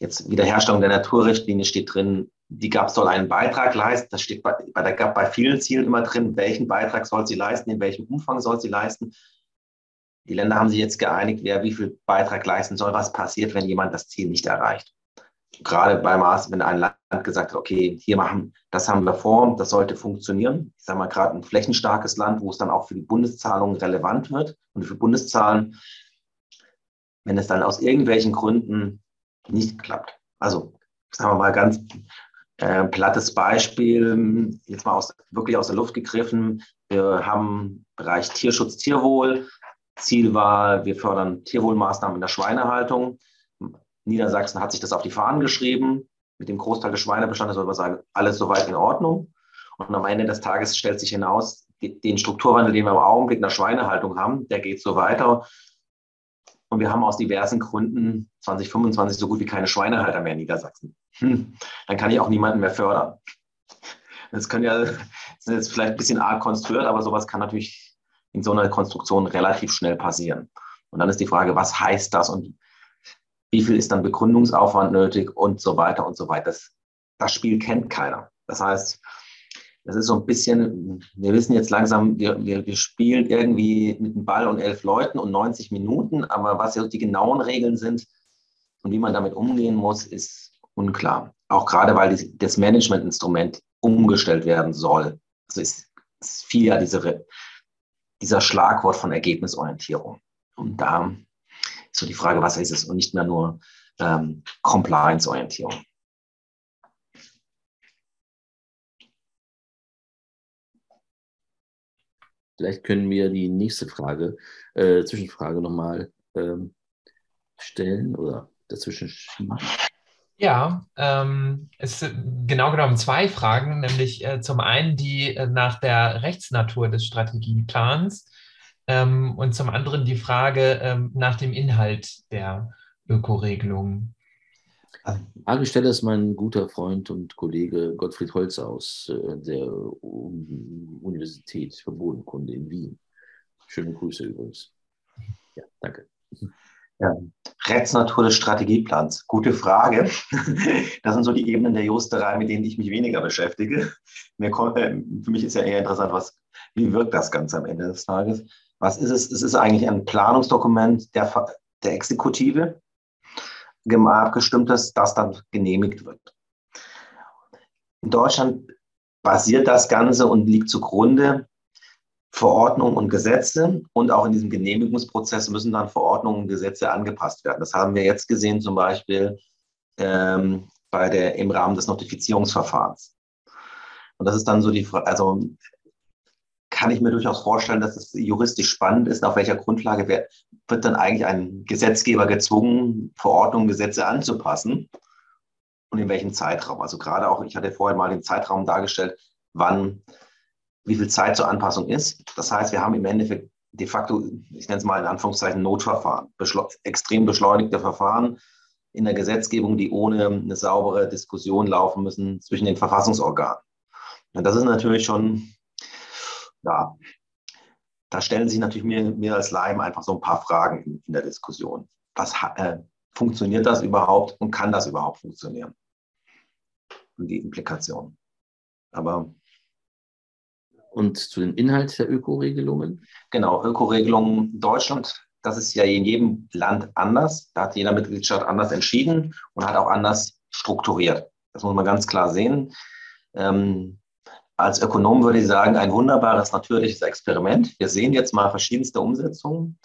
jetzt Wiederherstellung der Naturrichtlinie steht drin, die GAP soll einen Beitrag leisten. Das steht bei, bei der GAP bei vielen Zielen immer drin, welchen Beitrag soll sie leisten, in welchem Umfang soll sie leisten. Die Länder haben sich jetzt geeinigt, wer wie viel Beitrag leisten soll, was passiert, wenn jemand das Ziel nicht erreicht. Gerade bei Maß, wenn ein Land gesagt hat, okay, hier machen, das haben wir vor, das sollte funktionieren. Ich sage mal gerade ein flächenstarkes Land, wo es dann auch für die Bundeszahlungen relevant wird und für Bundeszahlen, wenn es dann aus irgendwelchen Gründen nicht klappt. Also sagen wir mal ganz äh, plattes Beispiel, jetzt mal aus, wirklich aus der Luft gegriffen. Wir haben Bereich Tierschutz, Tierwohl. Ziel war, wir fördern Tierwohlmaßnahmen in der Schweinehaltung. Niedersachsen hat sich das auf die Fahnen geschrieben. mit dem Großteil des Schweinebestandes, soll man sagen, alles soweit in Ordnung. Und am Ende des Tages stellt sich hinaus, den Strukturwandel, den wir im Augenblick in der Schweinehaltung haben, der geht so weiter. Und wir haben aus diversen Gründen 2025 so gut wie keine Schweinehalter mehr in Niedersachsen. Hm, dann kann ich auch niemanden mehr fördern. Das können ja, das ist jetzt vielleicht ein bisschen arg konstruiert, aber sowas kann natürlich in so einer Konstruktion relativ schnell passieren. Und dann ist die Frage, was heißt das und wie viel ist dann Begründungsaufwand nötig und so weiter und so weiter. Das, das Spiel kennt keiner. Das heißt, das ist so ein bisschen, wir wissen jetzt langsam, wir, wir, wir spielen irgendwie mit dem Ball und elf Leuten und 90 Minuten, aber was die genauen Regeln sind und wie man damit umgehen muss, ist unklar. Auch gerade, weil das Managementinstrument umgestellt werden soll. Also ist, ist viel ja diese, dieser Schlagwort von Ergebnisorientierung. Und da so die Frage, was ist es und nicht mehr nur ähm, Compliance-Orientierung. Vielleicht können wir die nächste Frage, äh, Zwischenfrage nochmal ähm, stellen oder dazwischen schieben. Ja, ähm, es sind genau genommen zwei Fragen, nämlich äh, zum einen die äh, nach der Rechtsnatur des Strategieplans ähm, und zum anderen die Frage ähm, nach dem Inhalt der Ökoregelung. Fragesteller ist mein guter Freund und Kollege Gottfried Holzer aus äh, der Universität für Bodenkunde in Wien. Schöne Grüße übrigens. Ja, danke. Ja, Rechtsnatur des Strategieplans. Gute Frage. Das sind so die Ebenen der Justerei, mit denen ich mich weniger beschäftige. Mir kommt, äh, für mich ist ja eher interessant, was, wie wirkt das Ganze am Ende des Tages? Was ist es? Es ist eigentlich ein Planungsdokument der, der Exekutive, abgestimmt ist, das dann genehmigt wird. In Deutschland basiert das Ganze und liegt zugrunde Verordnungen und Gesetze und auch in diesem Genehmigungsprozess müssen dann Verordnungen und Gesetze angepasst werden. Das haben wir jetzt gesehen zum Beispiel ähm, bei der, im Rahmen des Notifizierungsverfahrens. Und das ist dann so die Frage, also kann ich mir durchaus vorstellen, dass es juristisch spannend ist, auf welcher Grundlage wird, wird dann eigentlich ein Gesetzgeber gezwungen, Verordnungen, Gesetze anzupassen und in welchem Zeitraum. Also gerade auch, ich hatte vorher mal den Zeitraum dargestellt, wann, wie viel Zeit zur Anpassung ist. Das heißt, wir haben im Endeffekt de facto, ich nenne es mal in Anführungszeichen Notverfahren, beschle extrem beschleunigte Verfahren in der Gesetzgebung, die ohne eine saubere Diskussion laufen müssen zwischen den Verfassungsorganen. Und das ist natürlich schon ja, da stellen sich natürlich mir, mir als Leim einfach so ein paar Fragen in, in der Diskussion. Was äh, funktioniert das überhaupt und kann das überhaupt funktionieren? Und die Implikationen. Aber und zu den Inhalt der Ökoregelungen? Genau, Ökoregelungen Deutschland, das ist ja in jedem Land anders. Da hat jeder Mitgliedstaat anders entschieden und hat auch anders strukturiert. Das muss man ganz klar sehen. Ähm, als Ökonom würde ich sagen, ein wunderbares natürliches Experiment. Wir sehen jetzt mal verschiedenste Umsetzungen.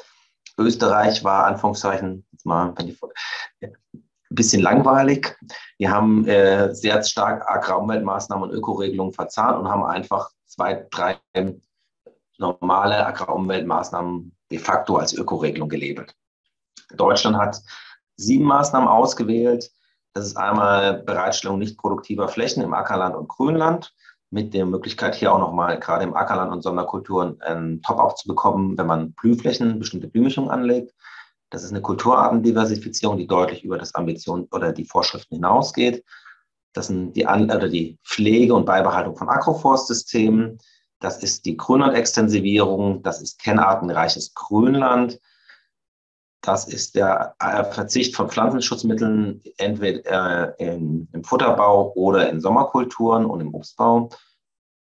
Österreich war Anführungszeichen jetzt mal wenn die, ein bisschen langweilig. Wir haben äh, sehr stark Agrarumweltmaßnahmen und Ökoregelungen verzahnt und haben einfach zwei, drei normale Agrarumweltmaßnahmen de facto als Ökoregelung gelabelt. Deutschland hat sieben Maßnahmen ausgewählt. Das ist einmal Bereitstellung nicht produktiver Flächen im Ackerland und Grünland mit der Möglichkeit, hier auch nochmal gerade im Ackerland und Sonderkulturen einen Top-up zu bekommen, wenn man Blühflächen, bestimmte Blühmischungen anlegt. Das ist eine Kulturartendiversifizierung, die deutlich über das Ambition oder die Vorschriften hinausgeht. Das sind die, An oder die Pflege und Beibehaltung von Agroforstsystemen. Das ist die Grünlandextensivierung. Das ist kennartenreiches Grünland. Das ist der äh, Verzicht von Pflanzenschutzmitteln entweder äh, in, im Futterbau oder in Sommerkulturen und im Obstbau.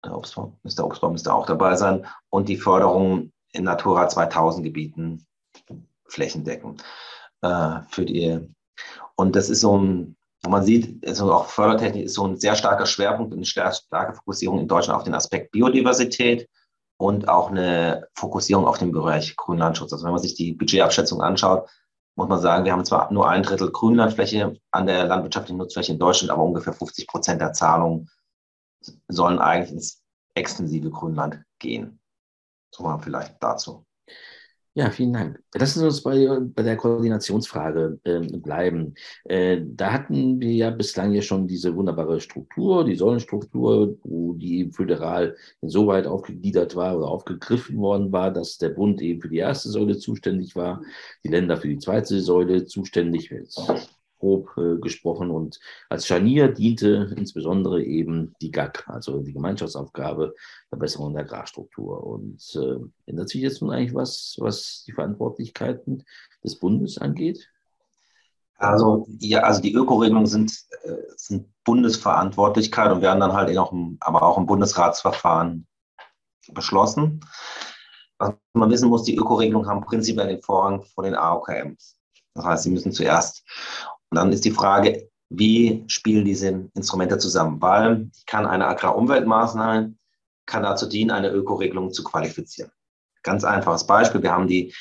Der Obstbau, der Obstbau müsste auch dabei sein. Und die Förderung in Natura 2000 Gebieten flächendeckend äh, für die. Und das ist so ein, man sieht, also auch Fördertechnik ist so ein sehr starker Schwerpunkt und eine starke Fokussierung in Deutschland auf den Aspekt Biodiversität und auch eine Fokussierung auf den Bereich Grünlandschutz. Also wenn man sich die Budgetabschätzung anschaut, muss man sagen, wir haben zwar nur ein Drittel Grünlandfläche an der landwirtschaftlichen Nutzfläche in Deutschland, aber ungefähr 50 Prozent der Zahlungen sollen eigentlich ins extensive Grünland gehen. So mal vielleicht dazu. Ja, vielen Dank. Lassen Sie uns bei, bei der Koordinationsfrage äh, bleiben. Äh, da hatten wir ja bislang ja schon diese wunderbare Struktur, die Säulenstruktur, wo die föderal insoweit aufgegliedert war oder aufgegriffen worden war, dass der Bund eben für die erste Säule zuständig war, die Länder für die zweite Säule zuständig grob äh, gesprochen. Und als Scharnier diente insbesondere eben die GAG, also die Gemeinschaftsaufgabe Verbesserung der Agrarstruktur. Und äh, ändert sich jetzt nun eigentlich was, was die Verantwortlichkeiten des Bundes angeht? Also, ja, also die Ökoregelungen sind, äh, sind Bundesverantwortlichkeit und werden dann halt auch im, aber auch im Bundesratsverfahren beschlossen. Was man wissen muss, die Ökoregelungen haben prinzipiell den Vorrang vor den AOKMs. Das heißt, sie müssen zuerst und dann ist die Frage, wie spielen diese Instrumente zusammen? Weil kann eine Agrarumweltmaßnahme kann dazu dienen, eine Ökoregelung zu qualifizieren. Ganz einfaches Beispiel. Wir haben die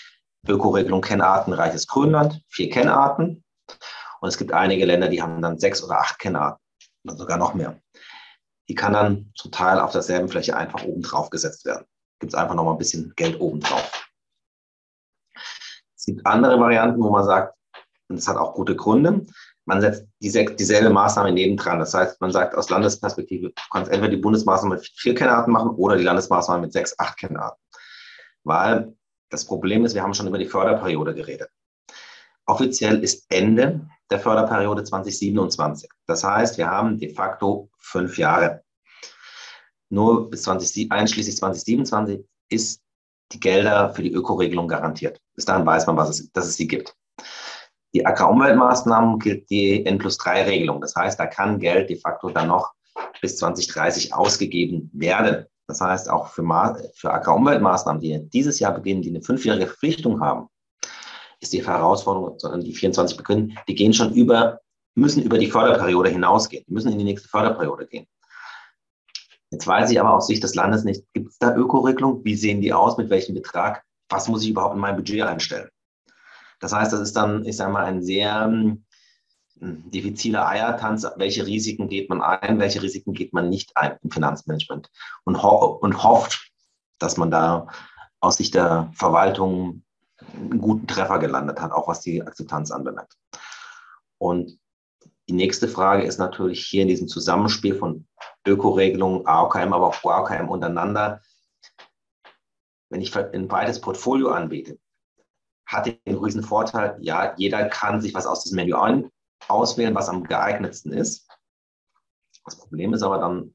Ökoregelung Kennartenreiches Grönland, vier Kennarten. Und es gibt einige Länder, die haben dann sechs oder acht Kennarten oder sogar noch mehr. Die kann dann zum Teil auf derselben Fläche einfach oben drauf gesetzt werden. Gibt es einfach noch mal ein bisschen Geld oben drauf. Es gibt andere Varianten, wo man sagt, und das hat auch gute Gründe. Man setzt dieselbe Maßnahme nebendran. Das heißt, man sagt aus Landesperspektive, du kannst entweder die Bundesmaßnahme mit vier Kennarten machen oder die Landesmaßnahme mit sechs, acht Kennarten. Weil das Problem ist, wir haben schon über die Förderperiode geredet. Offiziell ist Ende der Förderperiode 2027. Das heißt, wir haben de facto fünf Jahre. Nur bis 20, einschließlich 2027 ist die Gelder für die Ökoregelung garantiert. Bis dahin weiß man, was es, dass es sie gibt. Die Ackerumweltmaßnahmen gilt die N plus 3 Regelung. Das heißt, da kann Geld de facto dann noch bis 2030 ausgegeben werden. Das heißt, auch für, für Ackerumweltmaßnahmen, die dieses Jahr beginnen, die eine fünfjährige Verpflichtung haben, ist die Herausforderung, sondern die 24 beginnen, die gehen schon über, müssen über die Förderperiode hinausgehen, die müssen in die nächste Förderperiode gehen. Jetzt weiß ich aber aus Sicht des Landes nicht, gibt es da Ökoregelung? Wie sehen die aus? Mit welchem Betrag? Was muss ich überhaupt in mein Budget einstellen? Das heißt, das ist dann, ich sage mal, ein sehr hm, diffiziler Eiertanz. Welche Risiken geht man ein, welche Risiken geht man nicht ein im Finanzmanagement und, ho und hofft, dass man da aus Sicht der Verwaltung einen guten Treffer gelandet hat, auch was die Akzeptanz anbelangt. Und die nächste Frage ist natürlich hier in diesem Zusammenspiel von Ökoregelungen, AOKM, aber auch AOKM untereinander. Wenn ich ein breites Portfolio anbiete, hat den riesen Vorteil, ja, jeder kann sich was aus diesem Menü ein, auswählen, was am geeignetsten ist. Das Problem ist aber dann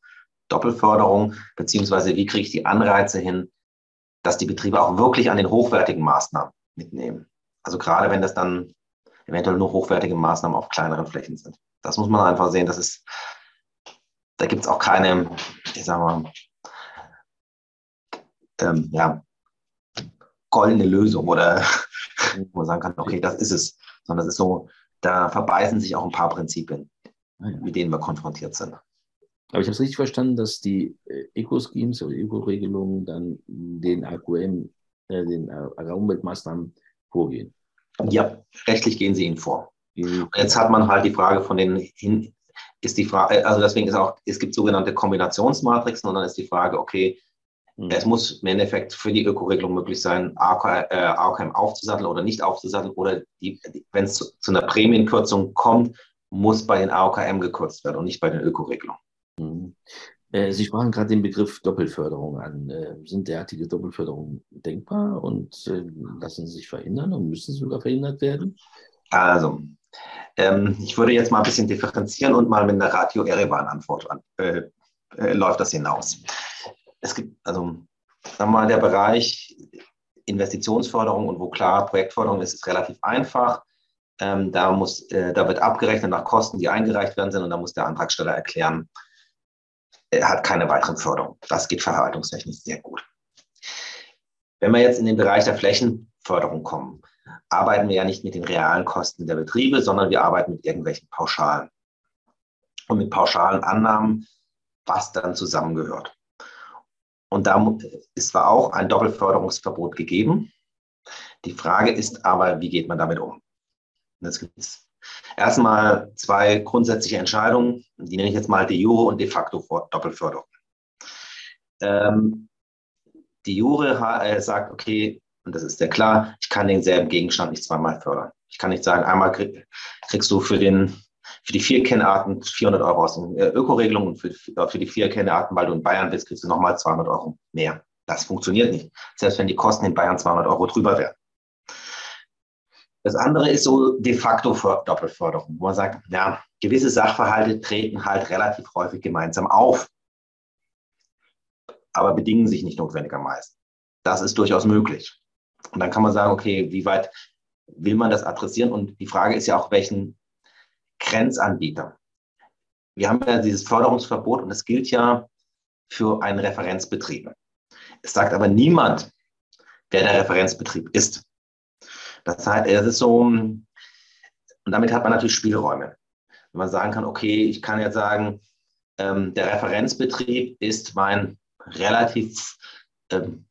Doppelförderung, beziehungsweise wie kriege ich die Anreize hin, dass die Betriebe auch wirklich an den hochwertigen Maßnahmen mitnehmen. Also gerade wenn das dann eventuell nur hochwertige Maßnahmen auf kleineren Flächen sind. Das muss man einfach sehen. Das ist, da gibt es auch keine, ich sag mal, ähm, ja, goldene Lösung oder wo man sagen kann, okay, das ist es. Sondern das ist so, da verbeißen sich auch ein paar Prinzipien, ah, mit denen wir konfrontiert sind. Aber ich habe es richtig verstanden, dass die äh, Eco-Schemes oder Eco-Regelungen dann den AQM, äh, den Umweltmaßnahmen vorgehen. Ja, rechtlich gehen sie ihnen vor. Und jetzt hat man halt die Frage von den hin, ist die Frage, also deswegen ist auch, es gibt sogenannte Kombinationsmatrixen und dann ist die Frage, okay, Mhm. Es muss im Endeffekt für die Ökoregelung möglich sein, AOKM äh, aufzusatteln oder nicht aufzusatteln. Oder wenn es zu, zu, einer Prämienkürzung kommt, muss bei den AOKM gekürzt werden und nicht bei den Ökoregelungen. Mhm. Äh, Sie sprachen gerade den Begriff Doppelförderung an. Äh, sind derartige Doppelförderungen denkbar und lassen sie sich verhindern und müssen sogar verhindert werden? Also, ähm, ich würde jetzt mal ein bisschen differenzieren und mal mit einer Radio-Erevan-Antwort an. Läuft das hinaus es gibt, also sagen wir mal, der Bereich Investitionsförderung und wo klar Projektförderung ist, ist relativ einfach. Ähm, da, muss, äh, da wird abgerechnet nach Kosten, die eingereicht werden sind und da muss der Antragsteller erklären, er hat keine weiteren Förderungen. Das geht verwaltungstechnisch sehr gut. Wenn wir jetzt in den Bereich der Flächenförderung kommen, arbeiten wir ja nicht mit den realen Kosten der Betriebe, sondern wir arbeiten mit irgendwelchen Pauschalen und mit pauschalen Annahmen, was dann zusammengehört. Und da ist zwar auch ein Doppelförderungsverbot gegeben. Die Frage ist aber, wie geht man damit um? Das gibt es erstmal zwei grundsätzliche Entscheidungen, die nenne ich jetzt mal de jure und de facto Doppelförderung. Ähm, die Jure äh, sagt, okay, Und das ist sehr klar, ich kann denselben Gegenstand nicht zweimal fördern. Ich kann nicht sagen, einmal krieg, kriegst du für, den, für die vier Kennarten 400 Euro aus der Ökoregelung und für, für die vier Kennarten, weil du in Bayern bist, kriegst du nochmal 200 Euro mehr. Das funktioniert nicht, selbst wenn die Kosten in Bayern 200 Euro drüber wären. Das andere ist so de facto Doppelförderung, wo man sagt, ja, gewisse Sachverhalte treten halt relativ häufig gemeinsam auf, aber bedingen sich nicht notwendigerweise. Das ist durchaus möglich. Und dann kann man sagen, okay, wie weit will man das adressieren? Und die Frage ist ja auch, welchen Grenzanbieter. Wir haben ja dieses Förderungsverbot und es gilt ja für einen Referenzbetrieb. Es sagt aber niemand, wer der Referenzbetrieb ist. Das heißt, es ist so, und damit hat man natürlich Spielräume. Wenn man sagen kann, okay, ich kann jetzt sagen, ähm, der Referenzbetrieb ist mein relativ ähm,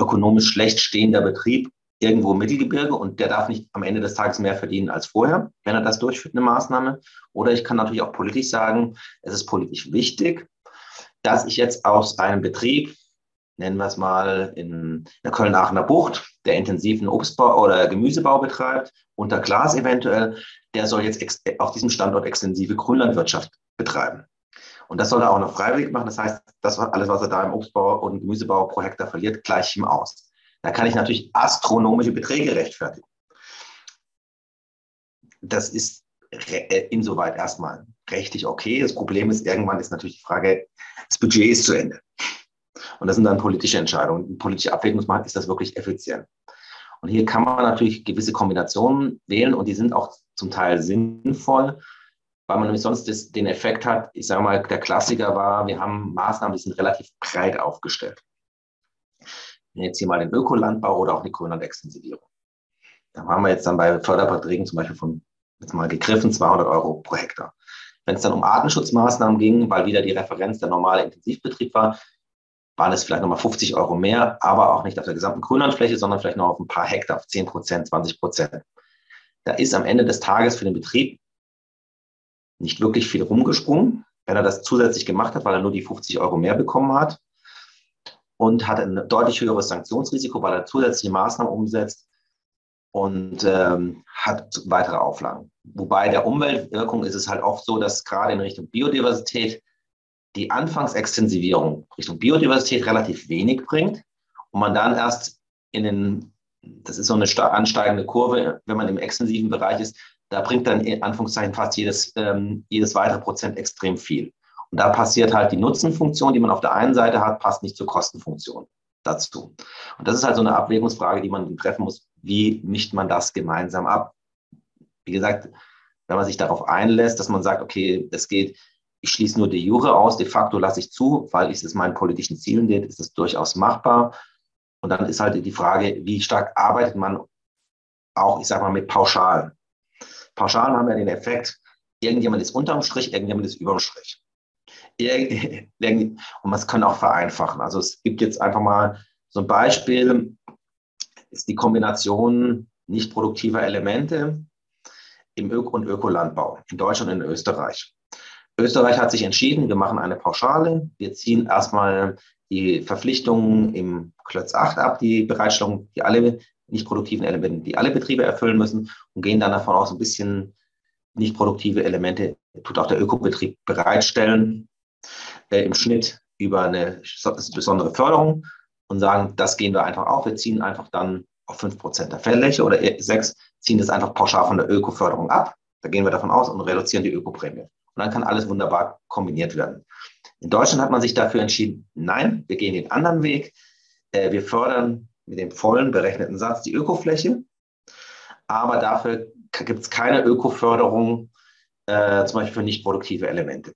ökonomisch schlecht stehender Betrieb irgendwo im Mittelgebirge und der darf nicht am Ende des Tages mehr verdienen als vorher, wenn er das durchführt, eine Maßnahme. Oder ich kann natürlich auch politisch sagen, es ist politisch wichtig, dass ich jetzt aus einem Betrieb, nennen wir es mal in der Köln-Aachener Bucht, der intensiven Obstbau oder Gemüsebau betreibt, unter Glas eventuell, der soll jetzt auf diesem Standort extensive Grünlandwirtschaft betreiben. Und das soll er auch noch freiwillig machen. Das heißt, das alles, was er da im Obstbau und Gemüsebau pro Hektar verliert, gleich ihm aus. Da kann ich natürlich astronomische Beträge rechtfertigen. Das ist äh, insoweit erstmal rechtlich okay. Das Problem ist, irgendwann ist natürlich die Frage, das Budget ist zu Ende. Und das sind dann politische Entscheidungen. Eine politische Abwägungsmacht, ist das wirklich effizient? Und hier kann man natürlich gewisse Kombinationen wählen und die sind auch zum Teil sinnvoll, weil man nämlich sonst das, den Effekt hat, ich sage mal, der Klassiker war, wir haben Maßnahmen, die sind relativ breit aufgestellt. Jetzt hier mal den Ökolandbau oder auch die Grünlandextensivierung. Da haben wir jetzt dann bei Förderbeträgen zum Beispiel von, jetzt mal gegriffen, 200 Euro pro Hektar. Wenn es dann um Artenschutzmaßnahmen ging, weil wieder die Referenz der normale Intensivbetrieb war, waren es vielleicht nochmal 50 Euro mehr, aber auch nicht auf der gesamten Grünlandfläche, sondern vielleicht noch auf ein paar Hektar, auf 10 Prozent, 20 Prozent. Da ist am Ende des Tages für den Betrieb nicht wirklich viel rumgesprungen, wenn er das zusätzlich gemacht hat, weil er nur die 50 Euro mehr bekommen hat und hat ein deutlich höheres Sanktionsrisiko, weil er zusätzliche Maßnahmen umsetzt und ähm, hat weitere Auflagen. Wobei der Umweltwirkung ist es halt oft so, dass gerade in Richtung Biodiversität die Anfangsextensivierung Richtung Biodiversität relativ wenig bringt und man dann erst in den, das ist so eine ansteigende Kurve, wenn man im extensiven Bereich ist, da bringt dann in Anführungszeichen fast jedes, ähm, jedes weitere Prozent extrem viel. Und da passiert halt die Nutzenfunktion, die man auf der einen Seite hat, passt nicht zur Kostenfunktion dazu. Und das ist halt so eine Abwägungsfrage, die man treffen muss. Wie mischt man das gemeinsam ab? Wie gesagt, wenn man sich darauf einlässt, dass man sagt, okay, es geht ich schließe nur de jure aus, de facto lasse ich zu, weil es meinen politischen Zielen geht, ist es durchaus machbar. Und dann ist halt die Frage, wie stark arbeitet man auch, ich sage mal, mit Pauschalen. Pauschalen haben ja den Effekt, irgendjemand ist unterm Strich, irgendjemand ist überm Strich. Und man kann auch vereinfachen. Also es gibt jetzt einfach mal so ein Beispiel, ist die Kombination nicht produktiver Elemente im Öko- und Ökolandbau in Deutschland und in Österreich. Österreich hat sich entschieden, wir machen eine Pauschale. Wir ziehen erstmal die Verpflichtungen im Klötz 8 ab, die Bereitstellung, die alle nicht produktiven Elemente, die alle Betriebe erfüllen müssen und gehen dann davon aus, ein bisschen nicht produktive Elemente tut auch der Ökobetrieb bereitstellen, äh, im Schnitt über eine besondere Förderung und sagen, das gehen wir einfach auf. Wir ziehen einfach dann auf 5% der Feldfläche oder 6, ziehen das einfach pauschal von der Ökoförderung ab. Da gehen wir davon aus und reduzieren die Ökoprämie. Und dann kann alles wunderbar kombiniert werden. In Deutschland hat man sich dafür entschieden, nein, wir gehen den anderen Weg. Äh, wir fördern mit dem vollen berechneten Satz die Ökofläche, aber dafür gibt es keine Ökoförderung, äh, zum Beispiel für nicht produktive Elemente.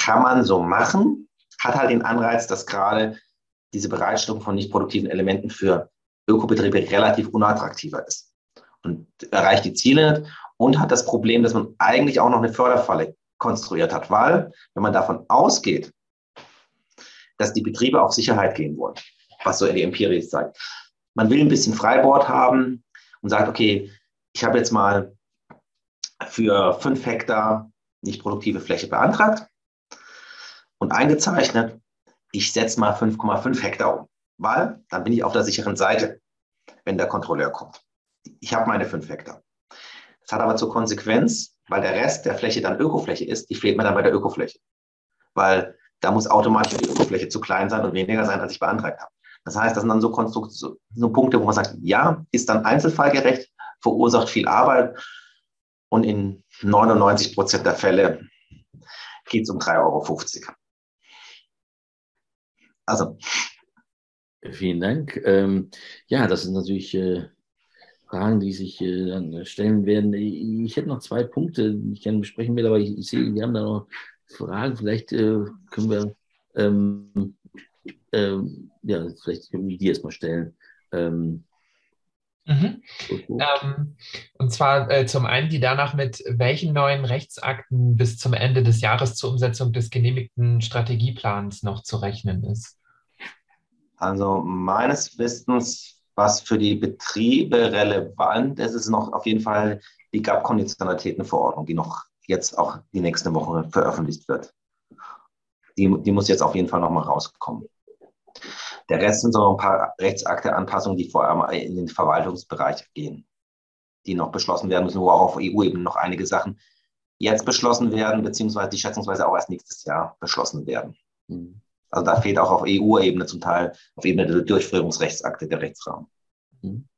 Kann man so machen, hat halt den Anreiz, dass gerade diese Bereitstellung von nicht produktiven Elementen für Ökobetriebe relativ unattraktiver ist und erreicht die Ziele und hat das Problem, dass man eigentlich auch noch eine Förderfalle konstruiert hat, weil wenn man davon ausgeht, dass die Betriebe auf Sicherheit gehen wollen, was so die Empirie zeigt. Man will ein bisschen Freibord haben und sagt, okay, ich habe jetzt mal für fünf Hektar nicht produktive Fläche beantragt und eingezeichnet. Ich setze mal 5,5 Hektar um. weil dann bin ich auf der sicheren Seite, wenn der Kontrolleur kommt. Ich habe meine fünf Hektar. Das hat aber zur Konsequenz, weil der Rest der Fläche dann Ökofläche ist, die fehlt mir dann bei der Ökofläche. Weil da muss automatisch die Ökofläche zu klein sein und weniger sein, als ich beantragt habe. Das heißt, das sind dann so, Konstrukt so, so Punkte, wo man sagt, ja, ist dann einzelfallgerecht, verursacht viel Arbeit und in 99 Prozent der Fälle geht es um 3,50 Euro. Also. Vielen Dank. Ähm, ja, das sind natürlich äh, Fragen, die sich äh, dann stellen werden. Ich hätte noch zwei Punkte, die ich gerne besprechen will, aber ich, ich sehe, wir haben da noch Fragen. Vielleicht äh, können wir ähm, ähm, ja, vielleicht wir die erstmal stellen. Ähm, mhm. ähm, und zwar äh, zum einen die danach mit welchen neuen Rechtsakten bis zum Ende des Jahres zur Umsetzung des genehmigten Strategieplans noch zu rechnen ist. Also meines Wissens, was für die Betriebe relevant ist, ist noch auf jeden Fall die GAP-Konditionalitätenverordnung, die noch jetzt auch die nächste Woche veröffentlicht wird. Die, die muss jetzt auf jeden Fall nochmal rauskommen. Der Rest sind so ein paar Rechtsakte-Anpassungen, die vor allem in den Verwaltungsbereich gehen, die noch beschlossen werden müssen, wo auch auf EU-Ebene noch einige Sachen jetzt beschlossen werden, beziehungsweise die schätzungsweise auch erst nächstes Jahr beschlossen werden. Mhm. Also da fehlt auch auf EU-Ebene zum Teil, auf Ebene der Durchführungsrechtsakte der Rechtsrahmen.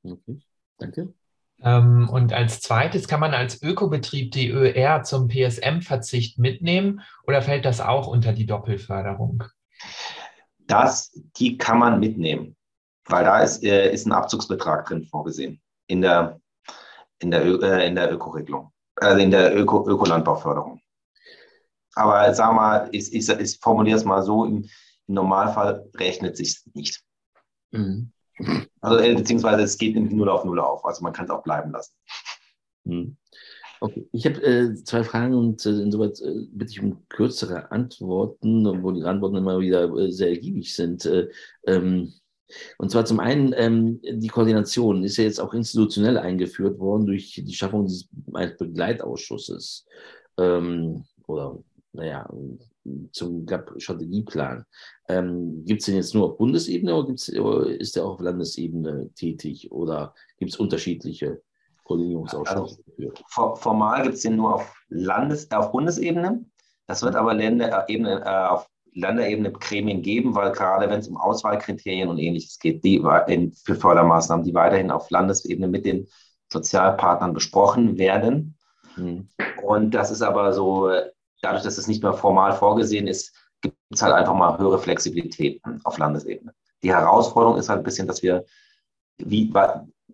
Okay, danke. Ähm, und als zweites kann man als Ökobetrieb die ÖR zum PSM-Verzicht mitnehmen oder fällt das auch unter die Doppelförderung? Das, die kann man mitnehmen, weil da ist, äh, ist ein Abzugsbetrag drin vorgesehen in der, in der, äh, in der Ökoregelung, also in der Öko, Ökolandbauförderung. Aber sag mal, ich, ich, ich formuliere es mal so, im, im Normalfall rechnet sich nicht. Mhm. Also, äh, beziehungsweise es geht in Null auf Null auf. Also man kann es auch bleiben lassen. Mhm. Okay, ich habe äh, zwei Fragen und äh, insoweit äh, bitte ich um kürzere Antworten, obwohl die Antworten immer wieder äh, sehr ergiebig sind. Äh, ähm, und zwar zum einen, ähm, die Koordination ist ja jetzt auch institutionell eingeführt worden durch die Schaffung dieses Begleitausschusses. Ähm, oder naja, zum GAP-Strategieplan. Ähm, gibt es den jetzt nur auf Bundesebene oder, gibt's, oder ist der auch auf Landesebene tätig oder gibt es unterschiedliche Koordinierungsausschüsse? Also, formal gibt es den nur auf, Landes-, auf Bundesebene. Das wird aber Länderebene, äh, auf Länderebene Gremien geben, weil gerade wenn es um Auswahlkriterien und ähnliches geht, die in, für Fördermaßnahmen, die weiterhin auf Landesebene mit den Sozialpartnern besprochen werden. Mhm. Und das ist aber so dadurch, dass es nicht mehr formal vorgesehen ist, gibt es halt einfach mal höhere Flexibilität auf Landesebene. Die Herausforderung ist halt ein bisschen, dass wir, wie,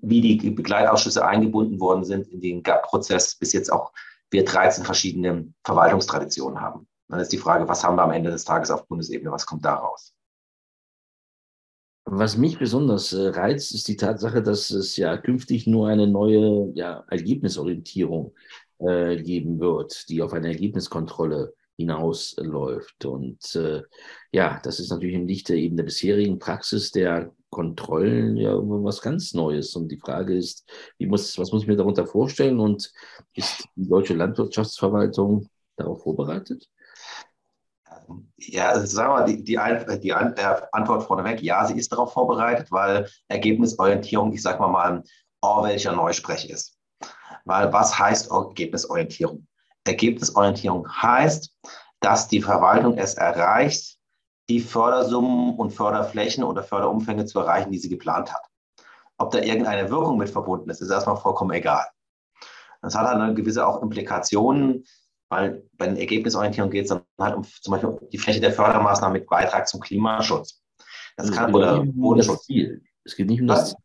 wie die Begleitausschüsse eingebunden worden sind in den GAP-Prozess, bis jetzt auch wir 13 verschiedene Verwaltungstraditionen haben. Dann ist die Frage, was haben wir am Ende des Tages auf Bundesebene, was kommt da raus? Was mich besonders äh, reizt, ist die Tatsache, dass es ja künftig nur eine neue ja, Ergebnisorientierung äh, geben wird, die auf eine Ergebniskontrolle hinausläuft. Und äh, ja, das ist natürlich im Lichte eben der bisherigen Praxis der Kontrollen ja was ganz Neues. Und die Frage ist, wie muss, was muss ich mir darunter vorstellen und ist die deutsche Landwirtschaftsverwaltung darauf vorbereitet? Ja, also sagen wir mal, die, die, die Antwort vorneweg, ja, sie ist darauf vorbereitet, weil Ergebnisorientierung, ich sage mal mal, Orwellscher Neusprech ist. Weil was heißt Ergebnisorientierung? Ergebnisorientierung heißt, dass die Verwaltung es erreicht, die Fördersummen und Förderflächen oder Förderumfänge zu erreichen, die sie geplant hat. Ob da irgendeine Wirkung mit verbunden ist, ist erstmal vollkommen egal. Das hat halt eine gewisse auch Implikationen, weil bei der Ergebnisorientierung geht es dann halt um zum Beispiel die Fläche der Fördermaßnahmen mit Beitrag zum Klimaschutz. Das kann, oder Bodenschutz. Es geht nicht um das Ziel.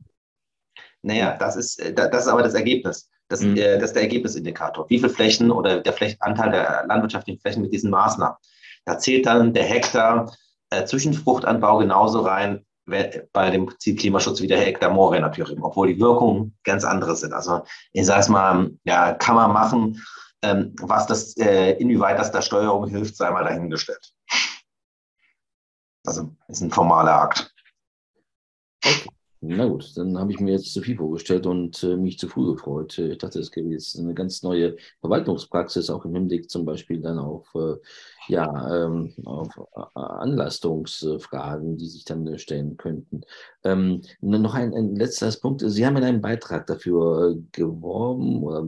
Naja, das ist, das ist aber das Ergebnis. Das, mhm. äh, das ist der Ergebnisindikator. Wie viele Flächen oder der Flächenanteil der landwirtschaftlichen Flächen mit diesen Maßnahmen? Da zählt dann der Hektar äh, Zwischenfruchtanbau genauso rein, bei dem Ziel Klimaschutz wie der Hektar Moorrenaturium, obwohl die Wirkungen ganz andere sind. Also ich sage es mal, ja, kann man machen, ähm, was das, äh, inwieweit das der Steuerung hilft, sei mal dahingestellt. Also ist ein formaler Akt. Okay. Na gut, dann habe ich mir jetzt zu viel vorgestellt und äh, mich zu früh gefreut. Ich dachte, es gäbe jetzt eine ganz neue Verwaltungspraxis, auch im Hinblick zum Beispiel dann auf, äh, ja, ähm, auf äh, Anlastungsfragen, die sich dann stellen könnten. Ähm, noch ein, ein letzter Punkt. Sie haben in einem Beitrag dafür äh, geworben oder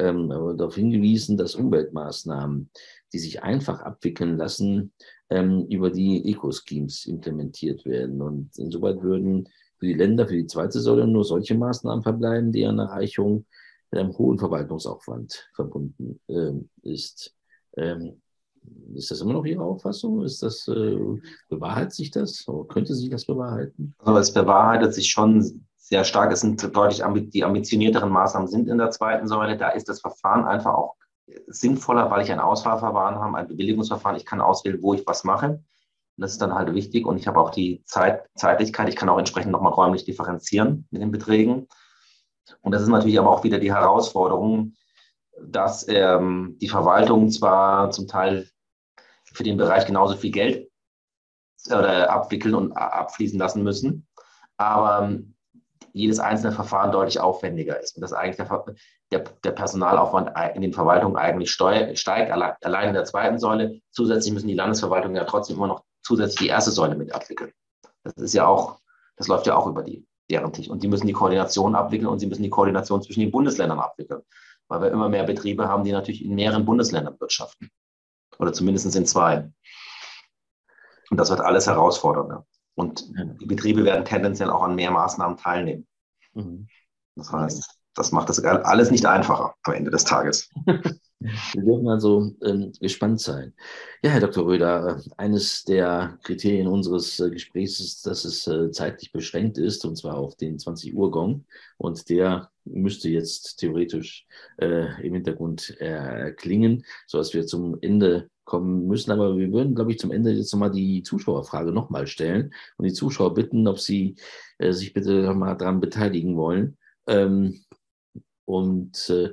ähm, darauf hingewiesen, dass Umweltmaßnahmen, die sich einfach abwickeln lassen, ähm, über die Eco-Schemes implementiert werden. Und insoweit würden für die Länder, für die zweite Säule nur solche Maßnahmen verbleiben, deren Erreichung mit einem hohen Verwaltungsaufwand verbunden ähm, ist. Ähm, ist das immer noch Ihre Auffassung? Ist das, äh, bewahrheitet sich das? Oder könnte sich das bewahrheiten? Also es bewahrheitet sich schon sehr stark. Es sind deutlich die ambitionierteren Maßnahmen sind in der zweiten Säule. Da ist das Verfahren einfach auch sinnvoller, weil ich ein Auswahlverfahren habe, ein Bewilligungsverfahren. Ich kann auswählen, wo ich was mache. Das ist dann halt wichtig. Und ich habe auch die Zeit, Zeitlichkeit. Ich kann auch entsprechend nochmal räumlich differenzieren mit den Beträgen. Und das ist natürlich aber auch wieder die Herausforderung, dass ähm, die Verwaltung zwar zum Teil für den Bereich genauso viel Geld oder abwickeln und abfließen lassen müssen, aber ähm, jedes einzelne Verfahren deutlich aufwendiger ist und dass eigentlich der, der, der Personalaufwand in den Verwaltungen eigentlich steuer, steigt, allein in der zweiten Säule. Zusätzlich müssen die Landesverwaltungen ja trotzdem immer noch zusätzlich die erste Säule mit abwickeln. Das ist ja auch, das läuft ja auch über die, deren Tisch. Und die müssen die Koordination abwickeln und sie müssen die Koordination zwischen den Bundesländern abwickeln. Weil wir immer mehr Betriebe haben, die natürlich in mehreren Bundesländern wirtschaften. Oder zumindest in zwei. Und das wird alles herausfordernder. Und die Betriebe werden tendenziell auch an mehr Maßnahmen teilnehmen. Mhm. Das heißt, das macht das alles nicht einfacher am Ende des Tages. Wir dürfen also ähm, gespannt sein. Ja, Herr Dr. Röder, eines der Kriterien unseres äh, Gesprächs ist, dass es äh, zeitlich beschränkt ist, und zwar auf den 20 Uhr Gong. Und der müsste jetzt theoretisch äh, im Hintergrund erklingen, sodass wir zum Ende kommen müssen. Aber wir würden, glaube ich, zum Ende jetzt nochmal die Zuschauerfrage nochmal stellen und die Zuschauer bitten, ob sie äh, sich bitte nochmal daran beteiligen wollen. Ähm, und äh,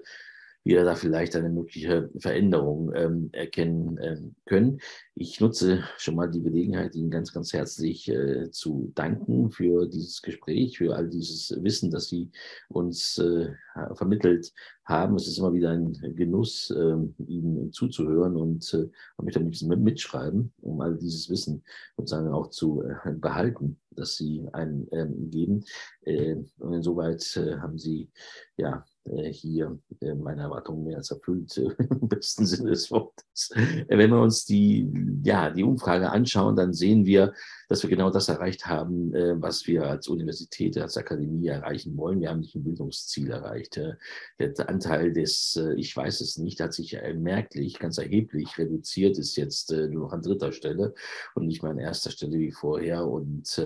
wir da vielleicht eine mögliche Veränderung ähm, erkennen ähm, können. Ich nutze schon mal die Gelegenheit, Ihnen ganz, ganz herzlich äh, zu danken für dieses Gespräch, für all dieses Wissen, das Sie uns äh, vermittelt haben. Es ist immer wieder ein Genuss, äh, Ihnen zuzuhören und äh, möchte ein bisschen mitschreiben, um all dieses Wissen sozusagen auch zu äh, behalten, das Sie einem ähm, geben. Äh, und insoweit äh, haben Sie ja hier äh, meine Erwartungen mehr als erfüllt, äh, im besten Sinne des Wortes. Wenn wir uns die, ja, die Umfrage anschauen, dann sehen wir, dass wir genau das erreicht haben, was wir als Universität, als Akademie erreichen wollen. Wir haben nicht ein Bildungsziel erreicht. Der Anteil des, ich weiß es nicht, hat sich merklich, ganz erheblich reduziert, ist jetzt nur noch an dritter Stelle und nicht mehr an erster Stelle wie vorher. Und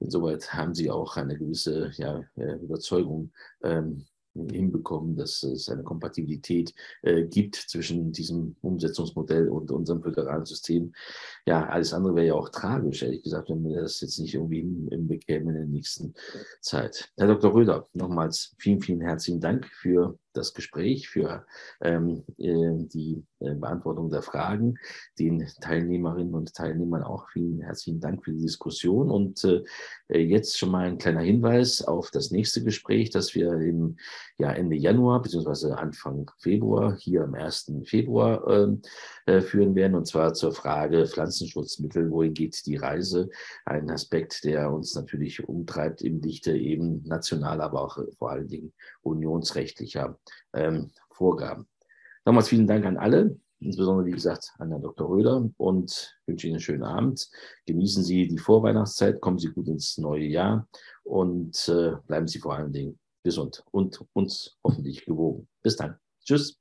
insoweit haben sie auch eine gewisse ja, Überzeugung, ähm, hinbekommen, dass es eine Kompatibilität äh, gibt zwischen diesem Umsetzungsmodell und unserem föderalen System. Ja, alles andere wäre ja auch tragisch, ehrlich gesagt, wenn wir das jetzt nicht irgendwie hinbekämen in der nächsten Zeit. Herr Dr. Röder, nochmals vielen, vielen herzlichen Dank für das Gespräch, für ähm, äh, die äh, Beantwortung der Fragen, den Teilnehmerinnen und Teilnehmern auch vielen herzlichen Dank für die Diskussion. Und äh, jetzt schon mal ein kleiner Hinweis auf das nächste Gespräch, das wir im ja, Ende Januar bzw. Anfang Februar hier am 1. Februar ähm, äh, führen werden, und zwar zur Frage Pflanzenschutzmittel, wohin geht die Reise? Ein Aspekt, der uns natürlich umtreibt im Lichte eben nationaler, aber auch vor allen Dingen unionsrechtlicher ähm, Vorgaben. Nochmals vielen Dank an alle, insbesondere wie gesagt an Herrn Dr. Röder und wünsche Ihnen einen schönen Abend. Genießen Sie die Vorweihnachtszeit, kommen Sie gut ins neue Jahr und äh, bleiben Sie vor allen Dingen gesund und uns hoffentlich gewogen. Bis dann. Tschüss.